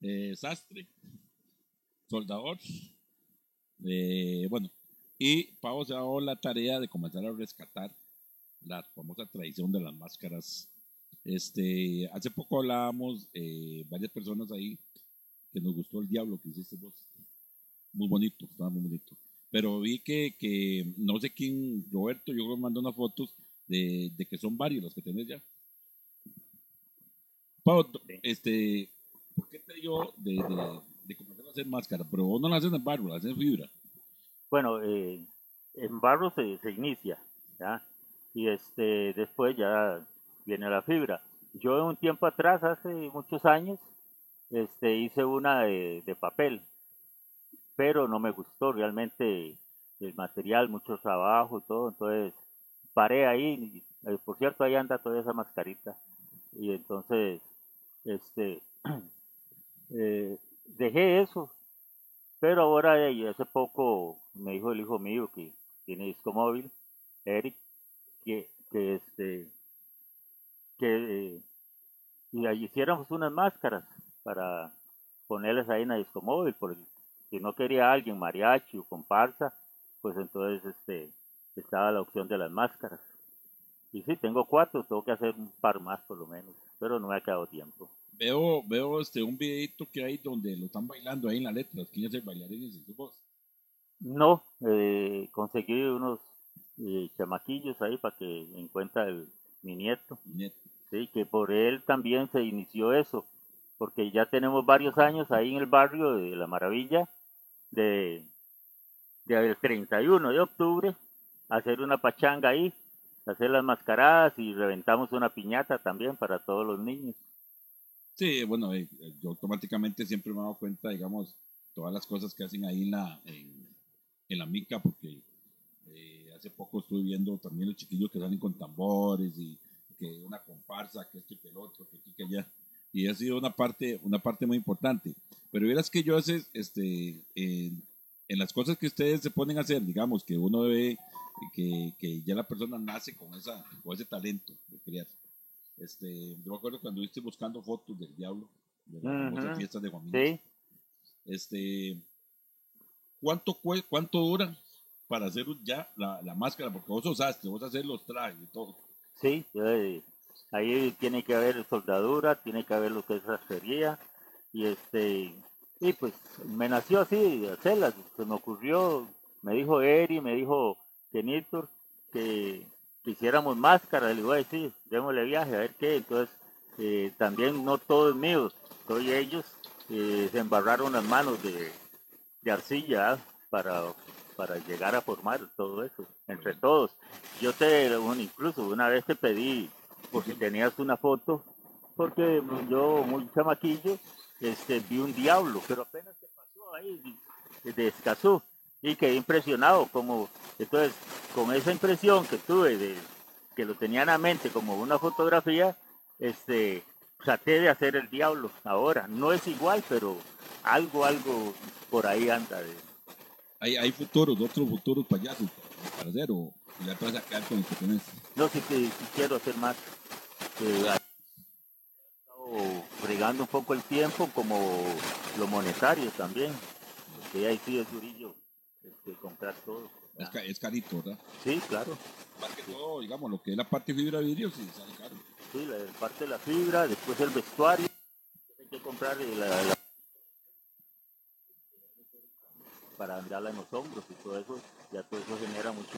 Eh, sastre, soldador, eh, bueno, y Pau se ha dado la tarea de comenzar a rescatar la famosa tradición de las máscaras. Este, hace poco hablábamos, eh, varias personas ahí, que nos gustó el diablo que hiciste vos. Muy bonito, estaba muy bonito. Pero vi que, que no sé quién, Roberto, yo me mandó unas fotos de, de que son varios los que tenés ya. Pau, este, ¿por qué te dio de, de, de comenzar a hacer máscara? Pero vos no la haces en barro, la haces en fibra. Bueno, eh, en barro se, se inicia. Y este, después ya viene la fibra. Yo un tiempo atrás, hace muchos años, este, hice una de, de papel, pero no me gustó realmente el material, mucho trabajo y todo, entonces paré ahí, eh, por cierto, ahí anda toda esa mascarita, y entonces, este, eh, dejé eso, pero ahora, hace poco, me dijo el hijo mío que tiene disco móvil, Eric, que, que este, que eh, y ahí hiciéramos unas máscaras para ponerles ahí en la disco móvil, porque si no quería alguien mariachi o comparsa, pues entonces este estaba la opción de las máscaras. Y sí, tengo cuatro, tengo que hacer un par más por lo menos, pero no me ha quedado tiempo. Veo, veo este, un videito que hay donde lo están bailando ahí en la letra, ¿quién es el bailarín? ¿Es vos? No, eh, conseguí unos eh, chamaquillos ahí para que encuentre el, mi nieto. Nieto. Sí, que por él también se inició eso, porque ya tenemos varios años ahí en el barrio de La Maravilla, de, de el 31 de octubre, hacer una pachanga ahí, hacer las mascaradas y reventamos una piñata también para todos los niños. Sí, bueno, eh, yo automáticamente siempre me he dado cuenta, digamos, todas las cosas que hacen ahí en la, en, la mica, porque eh, hace poco estuve viendo también los chiquillos que salen con tambores y que una comparsa, que esto y que el otro, que aquí, que allá. Y ha sido una parte, una parte muy importante. Pero verás que yo hace, este, eh, en las cosas que ustedes se ponen a hacer, digamos, que uno ve que, que ya la persona nace con, esa, con ese talento de crear. Este, yo me acuerdo cuando estuviste buscando fotos del diablo, de las Ujú. fiestas de Juan Sí, Este, ¿cuánto, cue- ¿Cuánto dura para hacer ya la, la máscara? Porque vos sos sastre, vos hacer los trajes y todo. sí. eh, ahí tiene que haber soldadura, tiene que haber lo que es sastrería. Y este, y pues me nació así hacerlas. Se me ocurrió, me dijo Eri, me dijo Kenitor que, que hiciéramos máscara. Le digo, "Ay, sí, démosle viaje a ver qué. Entonces, eh, también no todo es mío, soy ellos. eh, se embarraron las manos de, de arcilla ¿ah? para, para llegar a formar todo eso, entre todos. Yo te, bueno, incluso una vez te pedí, por si tenías una foto, porque yo, muy chamaquillo, este, vi un diablo, pero apenas se pasó ahí de, de Escazú y quedé impresionado, como, entonces, con esa impresión que tuve de que lo tenía en la mente como una fotografía, este, traté de hacer el diablo ahora. No es igual, pero algo, algo por ahí anda. De... ¿Hay, hay futuros, otros futuros payasos para hacer o ya te vas a quedar con lo que tenés? No sé si, si quiero hacer más. Eh, fregando un poco el tiempo, como lo monetario también. Porque ahí sí es durillo este, comprar todo. Es, ca- es carito, ¿verdad? Sí, claro. Más que todo, digamos, lo que es la parte de fibra de vidrio, sí, sale caro. Sí, la parte de la fibra, después el vestuario. Hay que comprar la, la- para andarla en los hombros y todo eso. Ya todo eso genera mucho.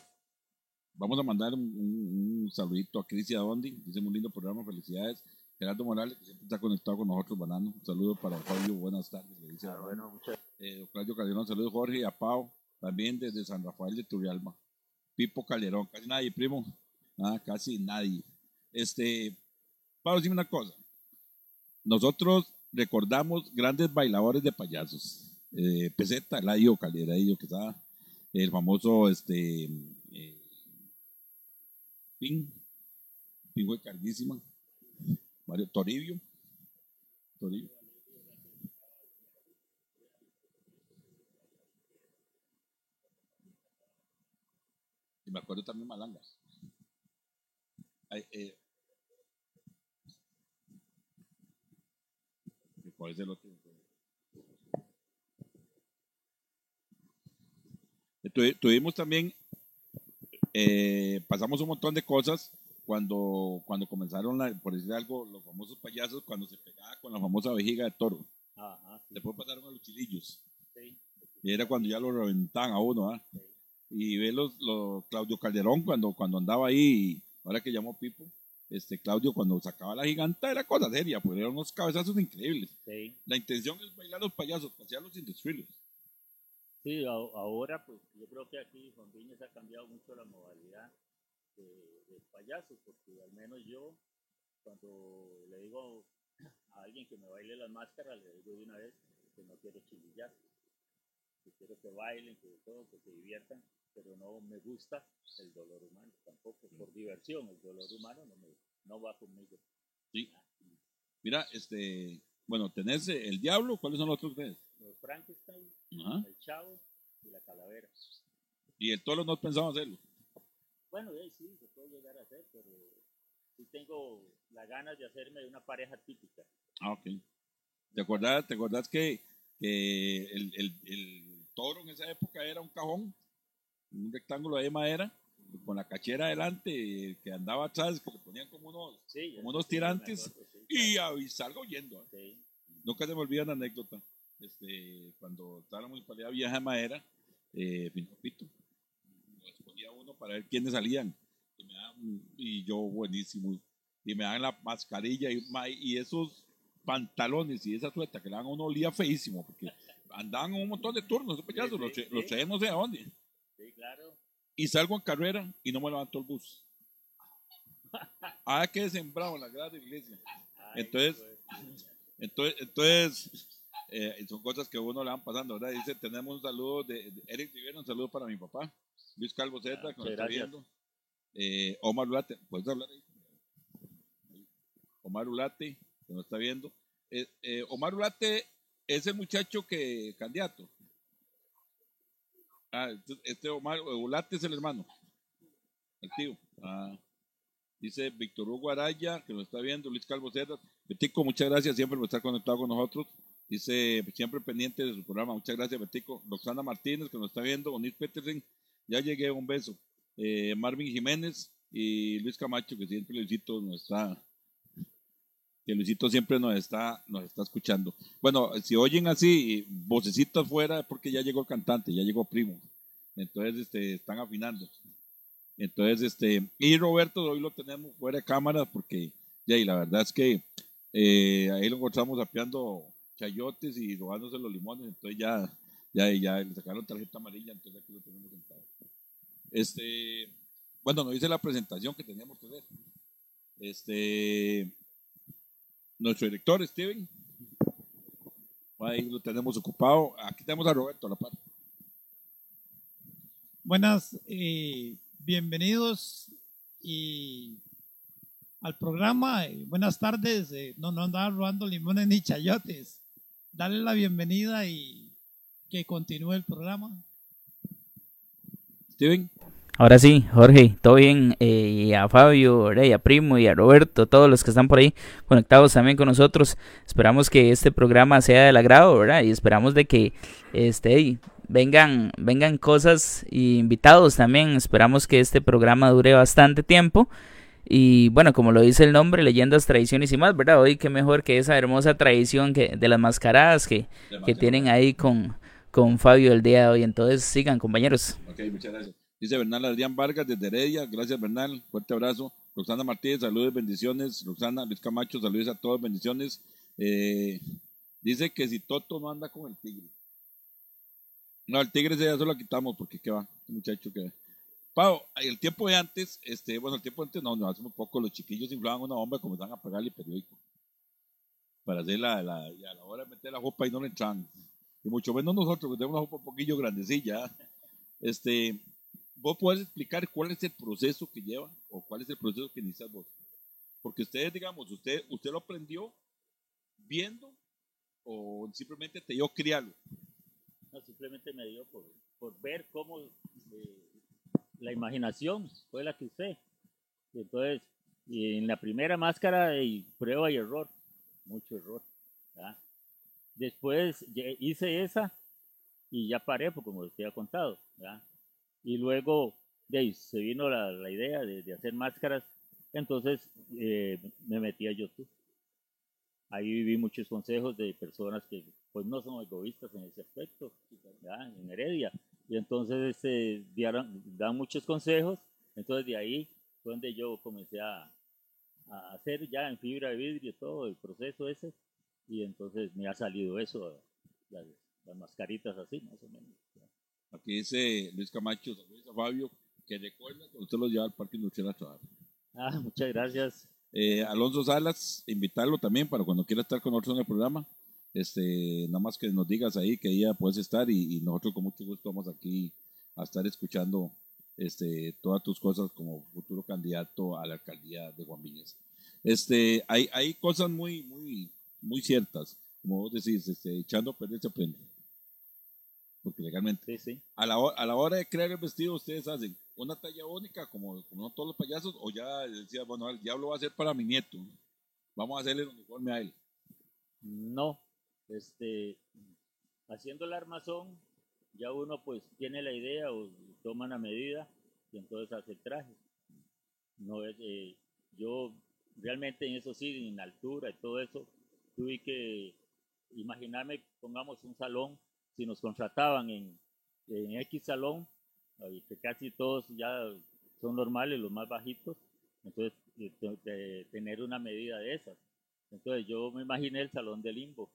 Vamos a mandar un, un- un saludito a Cris y a Dondi. Dice muy lindo programa, felicidades. Gerardo Morales, que siempre está conectado con nosotros, Banano. Un saludo para Fabio, buenas tardes. Le dice Ah, bueno, muchas Eh, don Claudio Calderón, saludos Jorge y a Pau, también desde San Rafael de Turrialba. Pipo Calderón, casi nadie, primo. Ah, casi nadie. Este, Pau, dime una cosa. Nosotros recordamos grandes bailadores de payasos. Eh, Peseta, Eladio Calderadillo, que está el famoso este, eh, Pin, Pin carguísima. Mario Toribio. Toribio. Y me acuerdo también Malangas. Ay, eh, ¿Cuál es el otro? Eh, tuvi- Tuvimos también, eh, pasamos un montón de cosas cuando, cuando comenzaron, la- por decir algo, los famosos payasos, cuando se pegaba con la famosa vejiga de toro. Ajá, sí, Después pasaron a los chilillos. sí. Y era cuando ya lo reventaban a uno, ¿ah? Y ve los, los Claudio Calderón cuando, cuando andaba ahí, ahora que llamó Pipo, este Claudio cuando sacaba la giganta era cosa seria, pues eran unos cabezazos increíbles. sí. La intención es bailar los payasos, pasearlos sin destruirlos. Sí, a- ahora pues yo creo que aquí Juan Viñas ha cambiado mucho la modalidad de, de payaso, porque al menos yo cuando le digo a alguien que me baile las máscaras, le digo de una vez que no quiero chilillar, que quiero que bailen, que todo, que se diviertan, pero no me gusta el dolor humano tampoco, por diversión, el dolor humano no, me, no va conmigo. Sí. Mira, este, bueno, tenés el diablo, ¿cuáles son los otros tres? Los Frankenstein, Ajá. el chavo y la calavera. Y el toro no pensamos hacerlo. Bueno, eh, sí, se puede llegar a hacer, pero sí tengo las ganas de hacerme una pareja típica. Ah, ok. ¿Te acordás, te acordás que, que el, el, el toro en esa época era un cajón, un rectángulo de madera, con la cachera adelante, que andaba atrás, que le ponían como unos, Sí, como unos sí, tirantes, acuerdo, sí, y, a- salgo yendo. sí. Nunca se me olvida la anécdota. Este, cuando estaba la municipalidad vieja de madera, eh, Pinopito, lo escogía uno para ver quiénes salían. Y, me daban- y yo, buenísimo. Y me dan la mascarilla y, y esos pantalones y esa sueta que le dan a uno olía feísimo, porque andaban un montón de turnos, esos payasos, los, los no sé a dónde. Claro. Y salgo en carrera y no me levantó el bus. Ah, que sembrado en la grada de la iglesia. Ay, Entonces, pues, Entonces, entonces eh, son cosas que a uno le van pasando, ¿verdad? Dice, tenemos un saludo de, de Eric Rivera, un saludo para mi papá, Luis Calvo Zeta, Ah, que nos está viendo. Eh, Omar Ulate, ¿puedes hablar ahí? Omar Ulate, que nos está viendo. Eh, eh, Omar Ulate es el muchacho que, candidato. Ah, este Omar Ulate es el hermano. El. Ah. Dice Víctor Hugo Araya, que nos está viendo, Luis Calvo Cerdas. Betico, muchas gracias siempre por estar conectado con nosotros. Dice, siempre pendiente de su programa. Muchas gracias, Betico. Roxana Martínez, que nos está viendo. Onis Petersen, ya llegué, un beso. Eh, Marvin Jiménez y Luis Camacho, que siempre Luisito nos está, que Luisito siempre nos está, nos está escuchando. Bueno, si oyen así, vocecitas afuera, es porque ya llegó el cantante, ya llegó Primo. Entonces, este, están afinando. Entonces, este, y Roberto hoy lo tenemos fuera de cámara porque, ya, y la verdad es que eh, ahí lo encontramos apiando chayotes y robándose los limones, entonces ya, ya, ya le sacaron tarjeta amarilla, entonces aquí lo tenemos sentado. Este, bueno, nos dice la presentación que teníamos que hacer. Este, nuestro director, Steven, ahí lo tenemos ocupado. Aquí tenemos a Roberto a la parte. Buenas, eh, bienvenidos y al programa. eh, buenas tardes. eh, no, no andaba robando limones ni chayotes. Darle la bienvenida y que continúe el programa. Steven, Ahora sí, Jorge, todo bien, eh, y a Fabio, ¿verdad? y a Primo y a Roberto, todos los que están por ahí conectados también con nosotros. Esperamos que este programa sea del agrado, ¿verdad? Y esperamos de que este vengan vengan cosas y invitados también. Esperamos que este programa dure bastante tiempo. Y bueno, como lo dice el nombre, leyendas, tradiciones y más, ¿verdad? Hoy qué mejor que esa hermosa tradición que de las mascaradas que, que tienen ahí con, con Fabio el día de hoy. Entonces sigan, compañeros. Ok, muchas gracias. Dice Bernal Adrián Vargas desde Heredia. Gracias, Bernal. Fuerte abrazo. Roxana Martínez, saludos, bendiciones. Roxana Luis Camacho, saludos a todos, bendiciones. Eh, dice que si Toto no anda con el tigre. No, el tigre ya se lo quitamos porque qué va, este muchacho que. Pau, el tiempo de antes, este, bueno, el tiempo de antes, no, no, hace muy poco, los chiquillos inflaban una bomba y comenzaban a pegarle periódico. Para hacer la, la, y a la hora de meter la jopa y no le entran. Y mucho menos nosotros, que tenemos una jopa un poquillo grandecilla. Este, vos podés explicar cuál es el proceso que lleva o cuál es el proceso que inicias vos. Porque ustedes, digamos, usted, usted lo aprendió viendo o simplemente te dio criarlo. No, simplemente me dio por, por ver cómo eh, la imaginación fue la que usé. Entonces, y en la primera máscara, y prueba y error, mucho error. Después hice esa y ya paré, pues, como te había contado. Y luego de ahí se vino la, la idea de, de hacer máscaras, entonces eh, me metí a YouTube. Ahí viví muchos consejos de personas que pues no son egoístas en ese aspecto, ¿verdad? en Heredia. Y entonces este, dieron- dan muchos consejos. Entonces de ahí fue donde yo comencé a, a hacer ya en fibra de vidrio todo el proceso ese. Y entonces me ha salido eso, las, las mascaritas así, más o menos. Aquí dice Luis Camacho, saludos a Fabio, que recuerda que usted los lleva al Parque Industrial a trabajar. Ah, muchas gracias. Eh, Alonso Salas, invitarlo también para cuando quiera estar con nosotros en el programa. Este, nada más que nos digas ahí que ella puedes estar y, y nosotros con mucho gusto vamos aquí a estar escuchando este, todas tus cosas como futuro candidato a la alcaldía de Juan Viñez. Este, hay, hay cosas muy, muy, muy ciertas, como vos decís, este, echando a perder se aprende. Porque legalmente Sí, sí. a la, hora, a la hora de crear el vestido, ustedes hacen una talla única, como, como todos los payasos, o ya decía, bueno, el diablo va a ser para mi nieto. Vamos a hacerle el uniforme a él. No, este, haciendo el armazón, ya uno pues tiene la idea o toma una medida y entonces hace el traje. No es, eh, yo realmente en eso sí, en altura y todo eso, tuve que imaginarme, pongamos un salón, si nos contrataban en, en X salón, que casi todos ya son normales, los más bajitos, entonces eh, te- te- tener una medida de esas. Entonces yo me imaginé el salón de limbo,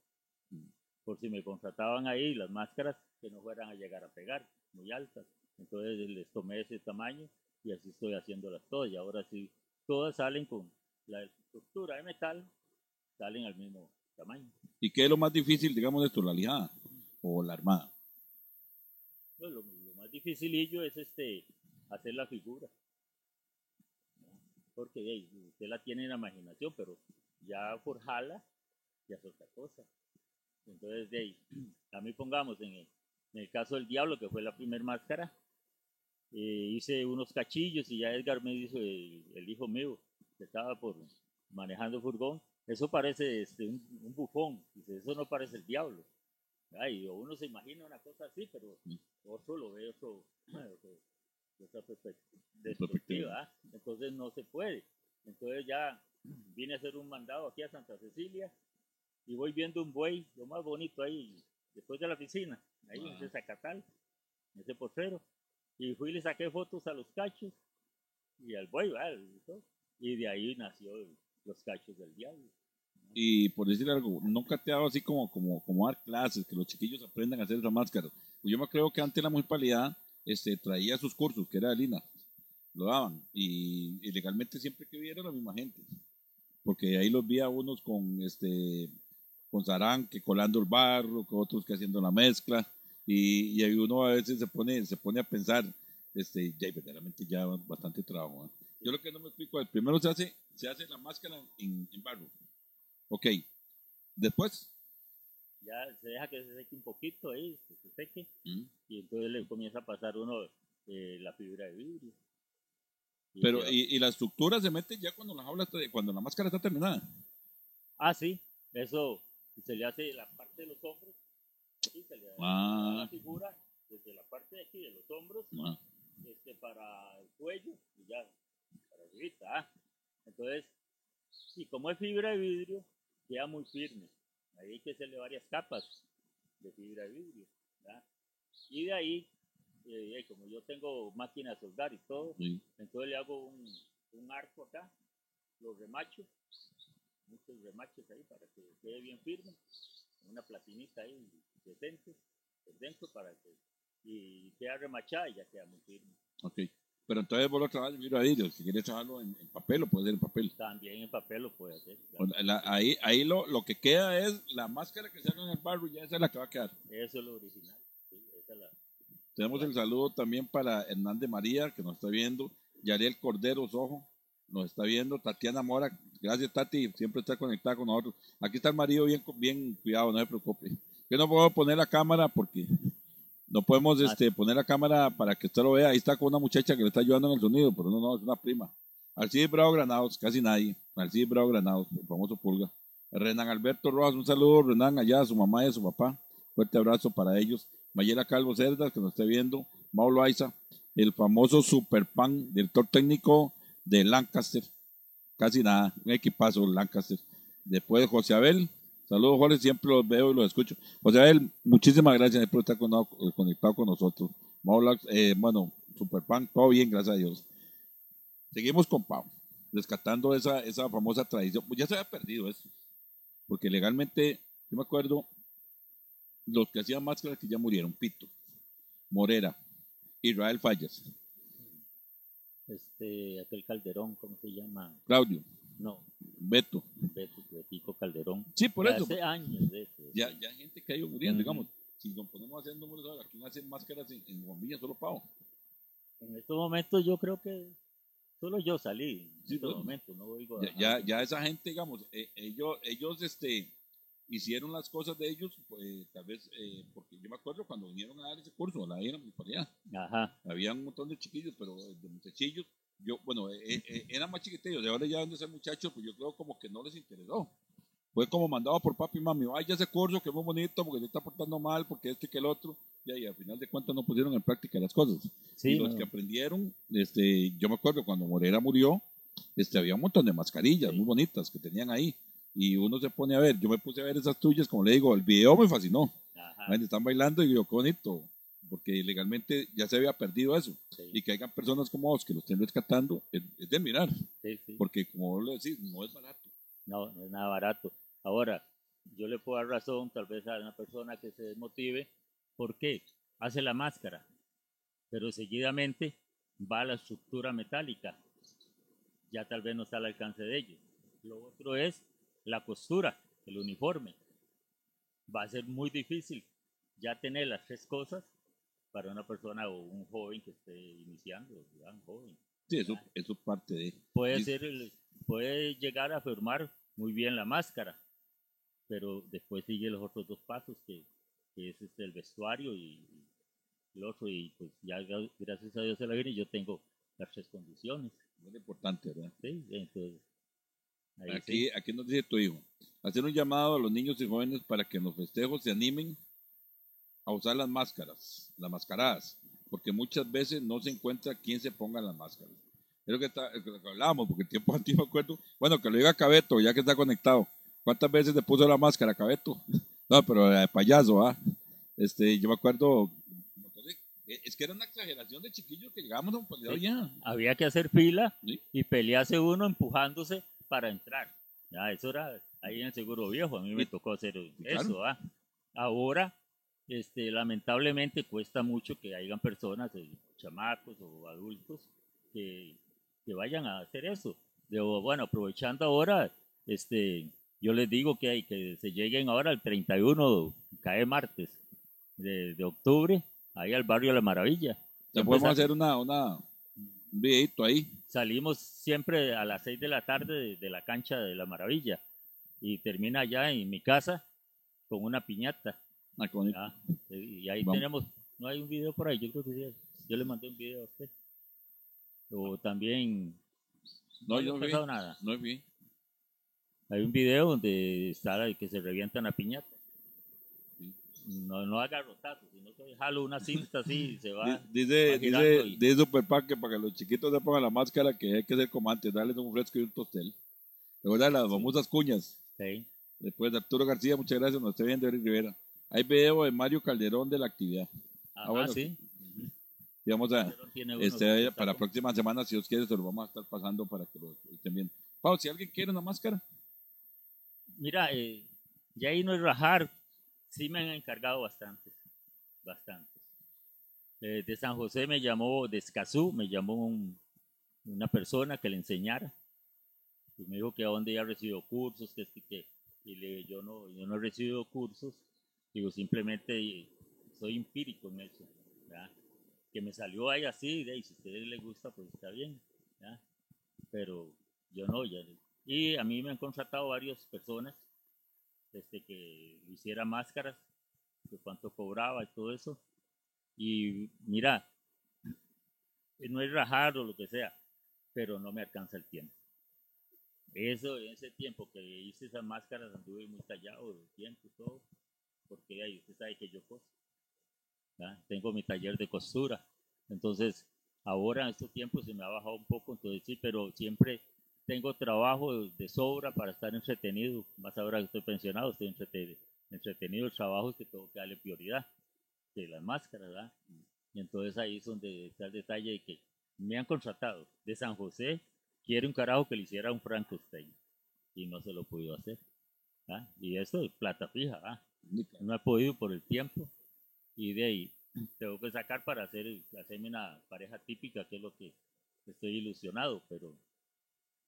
por si me contrataban ahí las máscaras que no fueran a llegar a pegar, muy altas. Entonces les tomé ese tamaño y así estoy haciéndolas todas. Y ahora sí, todas salen con la estructura de metal, salen al mismo tamaño. ¿Y qué es lo más difícil, digamos, esto, la o la armada? Lo, lo más dificilillo es este hacer la figura. Porque hey, usted la tiene en la imaginación, pero ya forjarla ya es otra cosa. Entonces, de ahí, a mí pongamos en, el caso del Diablo, que fue la primera máscara, eh, hice unos cachillos y ya Edgar me dijo, el, el hijo mío, que estaba por manejando furgón, eso parece este, un, un bufón, dice, eso no parece el Diablo. Ay, uno se imagina una cosa así, pero Mm. otro lo ve otro, otro- de otra perspectiva. ¿ah? Entonces no se puede. Entonces ya vine a hacer un mandado aquí a Santa Cecilia y voy viendo un buey, lo más bonito ahí, después de la piscina, ahí en Ah. ese Zacatal, en ese potrero. Y fui y le saqué fotos a los cachos y al buey, ¿verdad? y de ahí nació los cachos del diablo. Y por decir algo, ha dado así como, como, como dar clases, que los chiquillos aprendan a hacer esa máscara. Pues yo me creo que antes la municipalidad este, traía sus cursos, que era de Lina, lo daban. Y, y legalmente siempre que viera la misma gente. Porque ahí los vi a unos con este con sarán, que colando el barro, con otros que haciendo la mezcla. Y, y ahí uno a veces se pone, se pone a pensar, este, ya verdaderamente ya bastante trabajo. ¿eh? Yo lo que no me explico es, primero se hace, se hace la máscara en, en barro. Ok. Después. Ya se deja que se seque un poquito ahí, que se seque, Mm. y entonces le comienza a pasar uno eh, la fibra de vidrio. Y Pero, y, y la estructura se mete ya cuando la jaula cuando la máscara está terminada. Ah, sí, eso se le hace la parte de los hombros, sí, se le da Ah. la figura desde la parte de aquí de los hombros Ah, este, para el cuello y ya, para arribita. ¿ah? Entonces, sí, como es fibra de vidrio, queda muy firme. Ahí hay que hacerle varias capas de fibra de vidrio. ¿verdad? Y de ahí, eh, eh, como yo tengo máquina de soldar y todo, sí. entonces le hago un, un arco acá, lo remacho, muchos remaches ahí para que quede bien firme, una platinita ahí decente, por dentro para que, y queda remachada y ya queda muy firme. Ok. Pero entonces vos lo trabajas en de vidrio. Si quieres trabajarlo en, en papel, lo puedes hacer en papel. También en papel lo puede hacer. la- la- ahí ahí lo, lo que queda es la máscara que se haga en el barro y ya esa es la que va a quedar. Eso es lo original. sí, esa es la- Tenemos el saludo también para Hernández María, que nos está viendo. Yariel Cordero Ojo, nos está viendo. Tatiana Mora, gracias Tati, siempre está conectada con nosotros. Aquí está el marido bien, bien cuidado, no se preocupe. Yo no puedo poner la cámara porque no podemos este, poner la cámara para que usted lo vea. Ahí está con una muchacha que le está ayudando en el sonido, pero no, no, es una prima. Alcides Bravo Granados, casi nadie. Alcides Bravo Granados, el famoso pulga. Renan Alberto Rojas, un saludo, Renan, allá a su mamá y a su papá. Fuerte abrazo para ellos. Mayela Calvo Cerdas, que nos esté viendo. Mauro Aiza, el famoso super pan, director técnico de Lancaster. Casi nada, un equipazo Lancaster. Después José Abel. Saludos, Jorge, siempre los veo y los escucho. José Abel, muchísimas gracias por estar con- conectado con nosotros. Mauro, eh, bueno, super pan, todo bien, gracias a Dios. Seguimos con Pau, rescatando esa, esa famosa tradición. Pues ya se había perdido eso, porque legalmente, yo me acuerdo, los que hacían máscaras que ya murieron, Pito, Morera, Israel Fallas, Este, aquel Calderón, ¿cómo se llama? Claudio, No, Beto. Beto, Betico Calderón. Sí, por Ya eso. Hace años de eso. Ya, ya hay gente que ha ido muriendo, Ujú. digamos. Si nos ponemos a hacer números ahora, ¿quién hace máscaras en, en? Solo Pau. En estos momentos yo creo que solo yo salí. En Sí, estos bueno. momentos, no oigo Ya, ya, ya esa gente, digamos, eh, ellos, ellos este, hicieron las cosas de ellos, pues, tal vez, eh, porque yo me acuerdo cuando vinieron a dar ese curso, la era municipalidad, Ajá. había un montón de chiquillos, pero eh, de muchachillos, yo, bueno, eh, eh, eran más chiquitillos, de ahora ya donde ser muchachos, pues yo creo como que no les interesó. Fue como mandado por papi y mami, vaya ese curso que es muy bonito, porque se está portando mal, porque este que el otro, y ahí al final de cuentas no pusieron en práctica las cosas. Sí, y los no. que aprendieron, este, yo me acuerdo cuando Morera murió, este, había un montón de mascarillas Sí. muy bonitas que tenían ahí. Y uno se pone a ver, yo me puse a ver esas tuyas, como le digo, el video me fascinó. Ajá. Están bailando y yo, qué bonito, porque legalmente ya se había perdido eso. Sí, Y que hayan personas como vos que lo estén rescatando, es, es de mirar, sí, sí. porque como vos lo decís, no es barato. No, no es nada barato. Ahora, yo le puedo dar razón tal vez a una persona que se desmotive. ¿Por qué? Hace la máscara, pero seguidamente va a la estructura metálica. Ya tal vez no está al alcance de ellos. Lo otro es la costura, el uniforme. Va a ser muy difícil ya tener las tres cosas para una persona o un joven que esté iniciando, un joven Sí, eso, eso es parte de... puede Y- ser el- puede llegar a formar muy bien la máscara pero después sigue los otros dos pasos que, que es este, el vestuario y, el otro, y pues ya gra- gracias a Dios se la viene, yo tengo las tres condiciones. Muy importante, ¿verdad? ¿sí? Entonces, ahí sí. Aquí, aquí nos dice tu hijo. Hacer un llamado a los niños y jóvenes para que en los festejos se animen a usar las máscaras, las mascaradas, porque muchas veces no se encuentra quién se ponga las máscaras. Es lo que, está, es lo que hablábamos, porque el tiempo antiguo me acuerdo. Bueno, que lo diga Cabeto, ya que está conectado. ¿Cuántas veces le puso la máscara Cabeto? No, pero la de payaso, ¿ah? Este, yo me acuerdo. eh, Es que era una exageración de chiquillos que llegábamos a un Sí. ya. había que hacer fila Sí. y pelearse uno empujándose para entrar. Ya, eso era ahí en el Seguro Viejo, a mí me tocó hacer claro. eso. ¿ah? Ahora, este, lamentablemente cuesta mucho que hayan personas, eh, chamacos o adultos, que, que vayan a hacer eso. De, bueno, aprovechando ahora, este, yo les digo que, hay, que se lleguen ahora al 31, cae martes de, de octubre, ahí al barrio La Maravilla. Ya Ya podemos hacer una, una, un videito ahí. salimos siempre a las 6 de la tarde de, de la cancha de la maravilla y termina allá en mi casa con una piñata. Ah, qué bonito. ¿ya? Y ahí Vamos. tenemos, no hay un video por ahí, yo creo que sí, yo le mandé un video a usted. O también, No, no yo ha vi. nada. No vi. Hay un video donde está la- que se revienta una piñata. Sí. No, no haga rotazos, sino que jalo una cinta así y se va. Di- Dice, va dice, y- dice Superpac que para que los chiquitos se pongan la máscara que hay que ser como antes, darles un fresco y un tostel. Recuerda las famosas cuñas. Sí. Después de Arturo García, muchas gracias, nos está viendo Eric Rivera. Hay video de Mario Calderón de la actividad. Ajá, bueno, sí. Y vamos a, este, para la próxima semana, si Dios quiere, se lo vamos a estar pasando para que lo estén viendo. Pau, si alguien quiere una máscara, Mira, eh, ya ahí no es rajar, sí me han encargado bastantes, bastantes. Eh, de San José me llamó, de Escazú, me llamó un- una persona que le enseñara. Y me dijo que a dónde ya recibido cursos, que, que, y le yo no, yo no he recibido cursos, digo, simplemente soy empírico en eso. Que me salió ahí así, y si a ustedes les gusta, pues está bien. Pero yo no, ya, y a mí me han contratado varias personas desde que hiciera máscaras, de cuánto cobraba y todo eso. Y mira, no es rajar o lo que sea, pero no me alcanza el tiempo. Eso, en ese tiempo que hice esas máscaras anduve muy tallado de tiempo y todo, porque ahí usted sabe que yo coso. ¿verdad? Tengo mi taller de costura. Entonces, ahora en estos tiempos se me ha bajado un poco, entonces sí, pero siempre tengo trabajo de, sobra para estar entretenido. Más ahora que estoy pensionado, estoy entretenido. Entretenido el trabajo es que tengo que darle prioridad de las máscaras, ¿verdad? Y entonces ahí es donde está el detalle de que me han contratado de San José, quiere un carajo que le hiciera un Frankenstein y no se lo podido hacer. ¿ah? Y eso es plata fija, ¿ah? No he podido por el tiempo y de ahí tengo que sacar para hacer hacerme una pareja típica que es lo que estoy ilusionado pero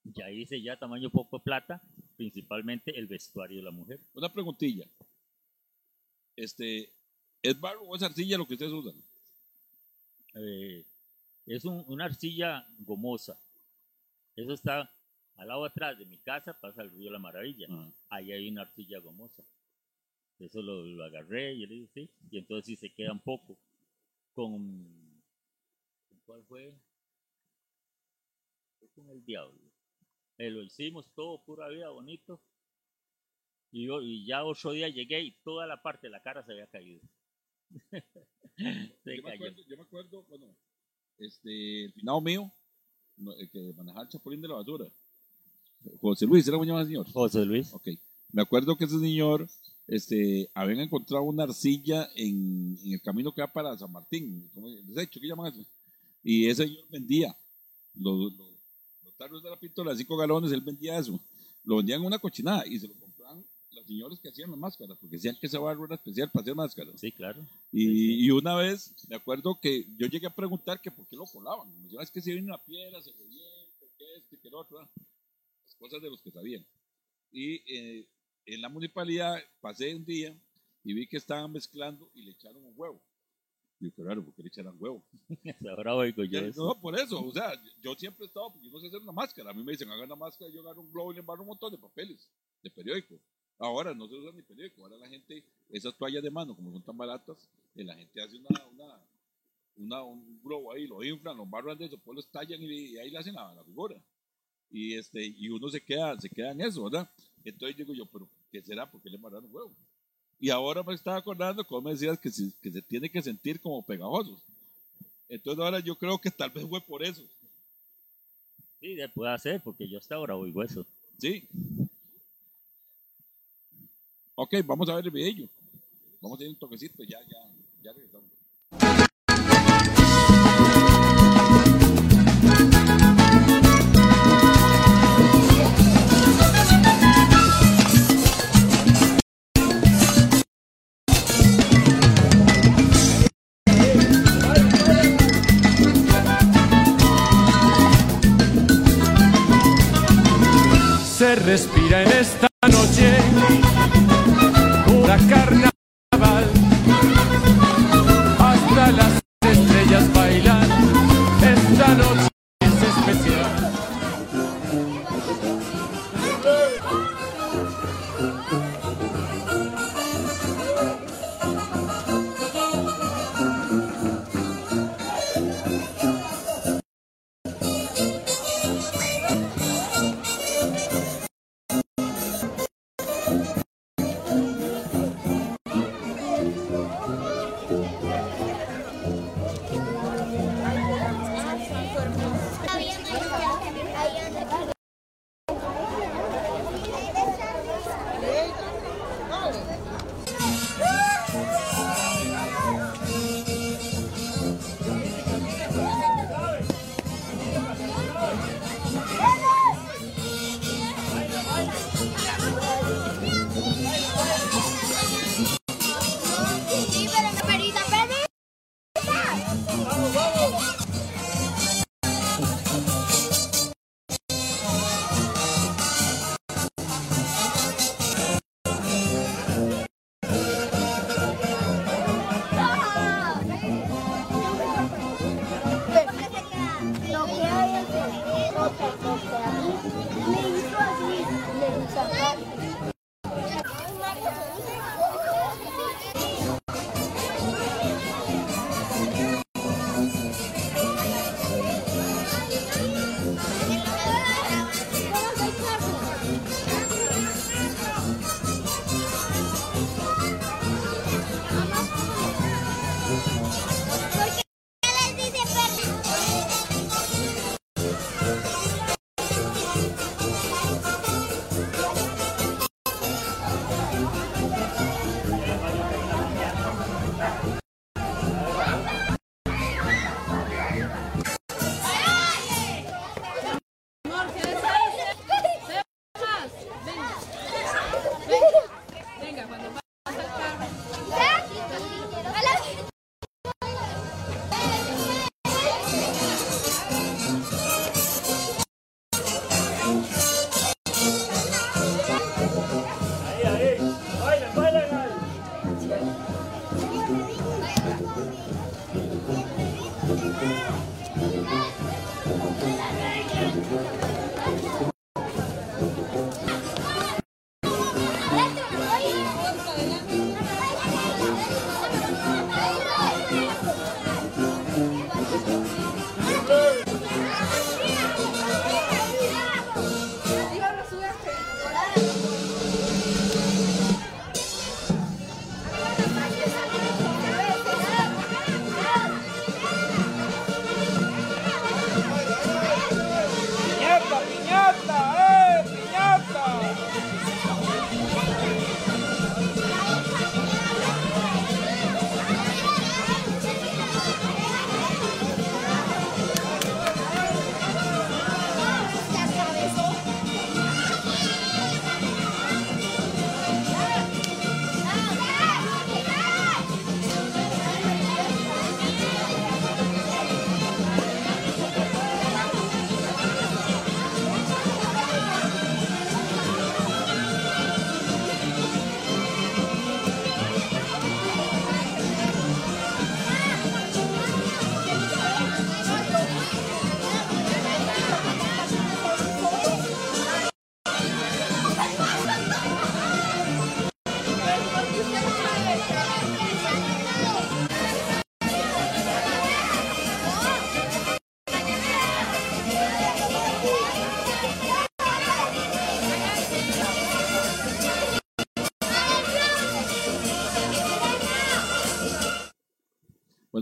ya hice ya tamaño poco de plata principalmente el vestuario de la mujer una preguntilla. Este, ¿Es barro o es arcilla lo que ustedes usan? Eh, es un- una arcilla gomosa eso está al lado atrás de mi casa pasa el río La Maravilla Ah, ahí hay una arcilla gomosa. Eso lo, lo agarré y le dije, sí. Y entonces sí se queda un poco. Con. ¿con ¿Cuál fue? Fue con el diablo. Eh, lo hicimos todo, pura vida, bonito. Y, yo- y ya otro día llegué y toda la parte de la cara se había caído. se yo, me acuerdo, yo me acuerdo, bueno, este, el finado mío, el que manejaba el chapulín de la basura, José Luis, ¿era cómo se llama el señor? José Luis. Ok. Me acuerdo que ese señor, este, habían encontrado una arcilla en, en el camino que va para San Martín, ¿cómo es? desecho, ¿qué llaman eso? Y ese señor vendía los, los, los tarros de la pistola de 5 galones, él vendía eso. Lo vendían en una cochinada y se lo compraban los señores que hacían las máscaras, porque decían que ese barro era especial para hacer máscaras. Sí, claro. Y, y una vez me acuerdo que yo llegué a preguntar que por qué lo colaban. Me decían, es que si viene una piedra, se revienta, que este, que el otro. Las cosas de los que sabían. Y eh, en la municipalidad pasé un día y vi que estaban mezclando y le echaron un huevo. Y yo, qué raro, ¿por qué le echaron huevo? Ahora oigo yo eso. No, por eso, o sea, yo siempre he estado, porque yo no sé hacer una máscara. A mí me dicen, hagan una máscara, yo agarro un globo y le embarro un montón de papeles, de periódico. Ahora no se usa ni periódico, ahora la gente, esas toallas de mano, como son tan baratas, eh, la gente hace una, una, una, un globo ahí, lo inflan, los barran de eso, después lo estallan y, y ahí le hacen la, la figura. Y, este, y uno se queda, se queda en eso, ¿verdad? Entonces digo yo, pero ¿qué será? ¿Por qué le mandaron huevo? Y ahora me estaba acordando, como me decías, que se, que se tiene que sentir como pegajosos. Entonces ahora yo creo que tal vez fue por eso. Sí, puede hacer, porque yo hasta ahora oigo eso. Sí. Ok, vamos a ver el video. Vamos a ir un toquecito, ya, ya, ya regresamos. Respira en esta noche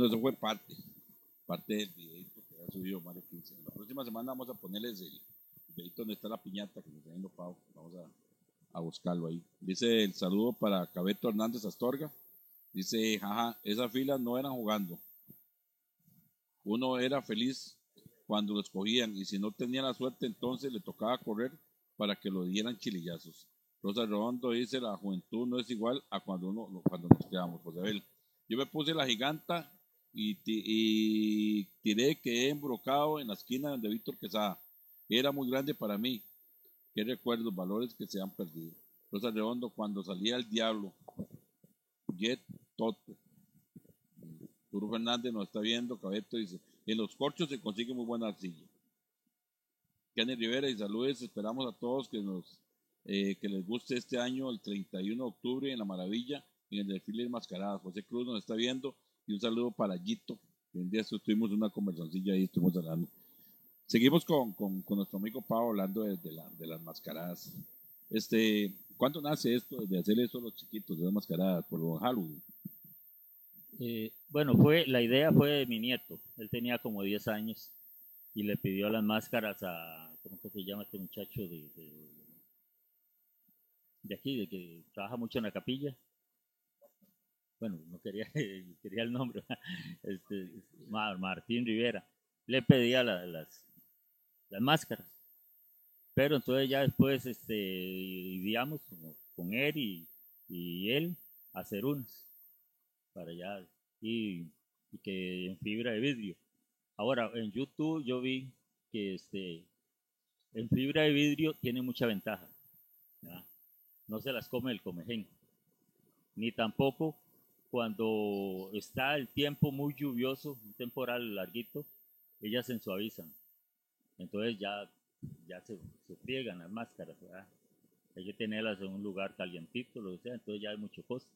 fue parte, parte del videito que ha subido Mario 15. La próxima semana vamos a ponerles el videito donde está la piñata que nos está viendo Pau. Vamos a, a buscarlo ahí. Dice el saludo para Cabeto Hernández Astorga. Dice, jaja, esas filas no eran jugando. Uno era feliz cuando lo escogían y si no tenía la suerte entonces le tocaba correr para que lo dieran chilillazos. Rosa Redondo dice, la juventud no es igual a cuando, uno, cuando nos quedamos. José Abel. Yo me puse la giganta y, y tiré, quedé embrocado en la esquina donde Víctor Quesada. Era muy grande para mí. Qué recuerdos, valores que se han perdido. Rosa Redondo, cuando salía el diablo, Jet Toto. Turo Fernández nos está viendo, Cabeto dice, en los corchos se consigue muy buena arcilla. Kenny Rivera y saludes, esperamos a todos que nos eh, que les guste este año el 31 de octubre en La Maravilla, en el desfile de mascaradas. José Cruz nos está viendo y un saludo para Gito. Un día tuvimos una conversacioncilla ahí, estuvimos hablando. Seguimos con, con, nuestro amigo Pau hablando de, de de las mascaradas. Este, ¿Cuándo nace esto de hacer eso a los chiquitos, de las mascaradas, por lo Halloween? Eh, bueno, fue, la idea fue de mi nieto. Él tenía como 10 años y le pidió las máscaras a, ¿cómo que se llama este muchacho de, de aquí, de que trabaja mucho en la capilla? Bueno, no quería, quería el nombre, este, Mar- Martín Rivera. Le pedía la- las, las máscaras. Pero entonces ya después, este, digamos, con él y, y él, hacer unas para allá y, que en fibra de vidrio. Ahora, en YouTube yo vi que este, en fibra de vidrio tiene mucha ventaja. No se las come el comején. Ni tampoco cuando está el tiempo muy lluvioso, un temporal larguito, ellas se suavizan. Entonces ya, ya se, se friegan las máscaras. ¿verdad? Hay que tenerlas en un lugar calientito, lo que sea, entonces ya hay mucho costo.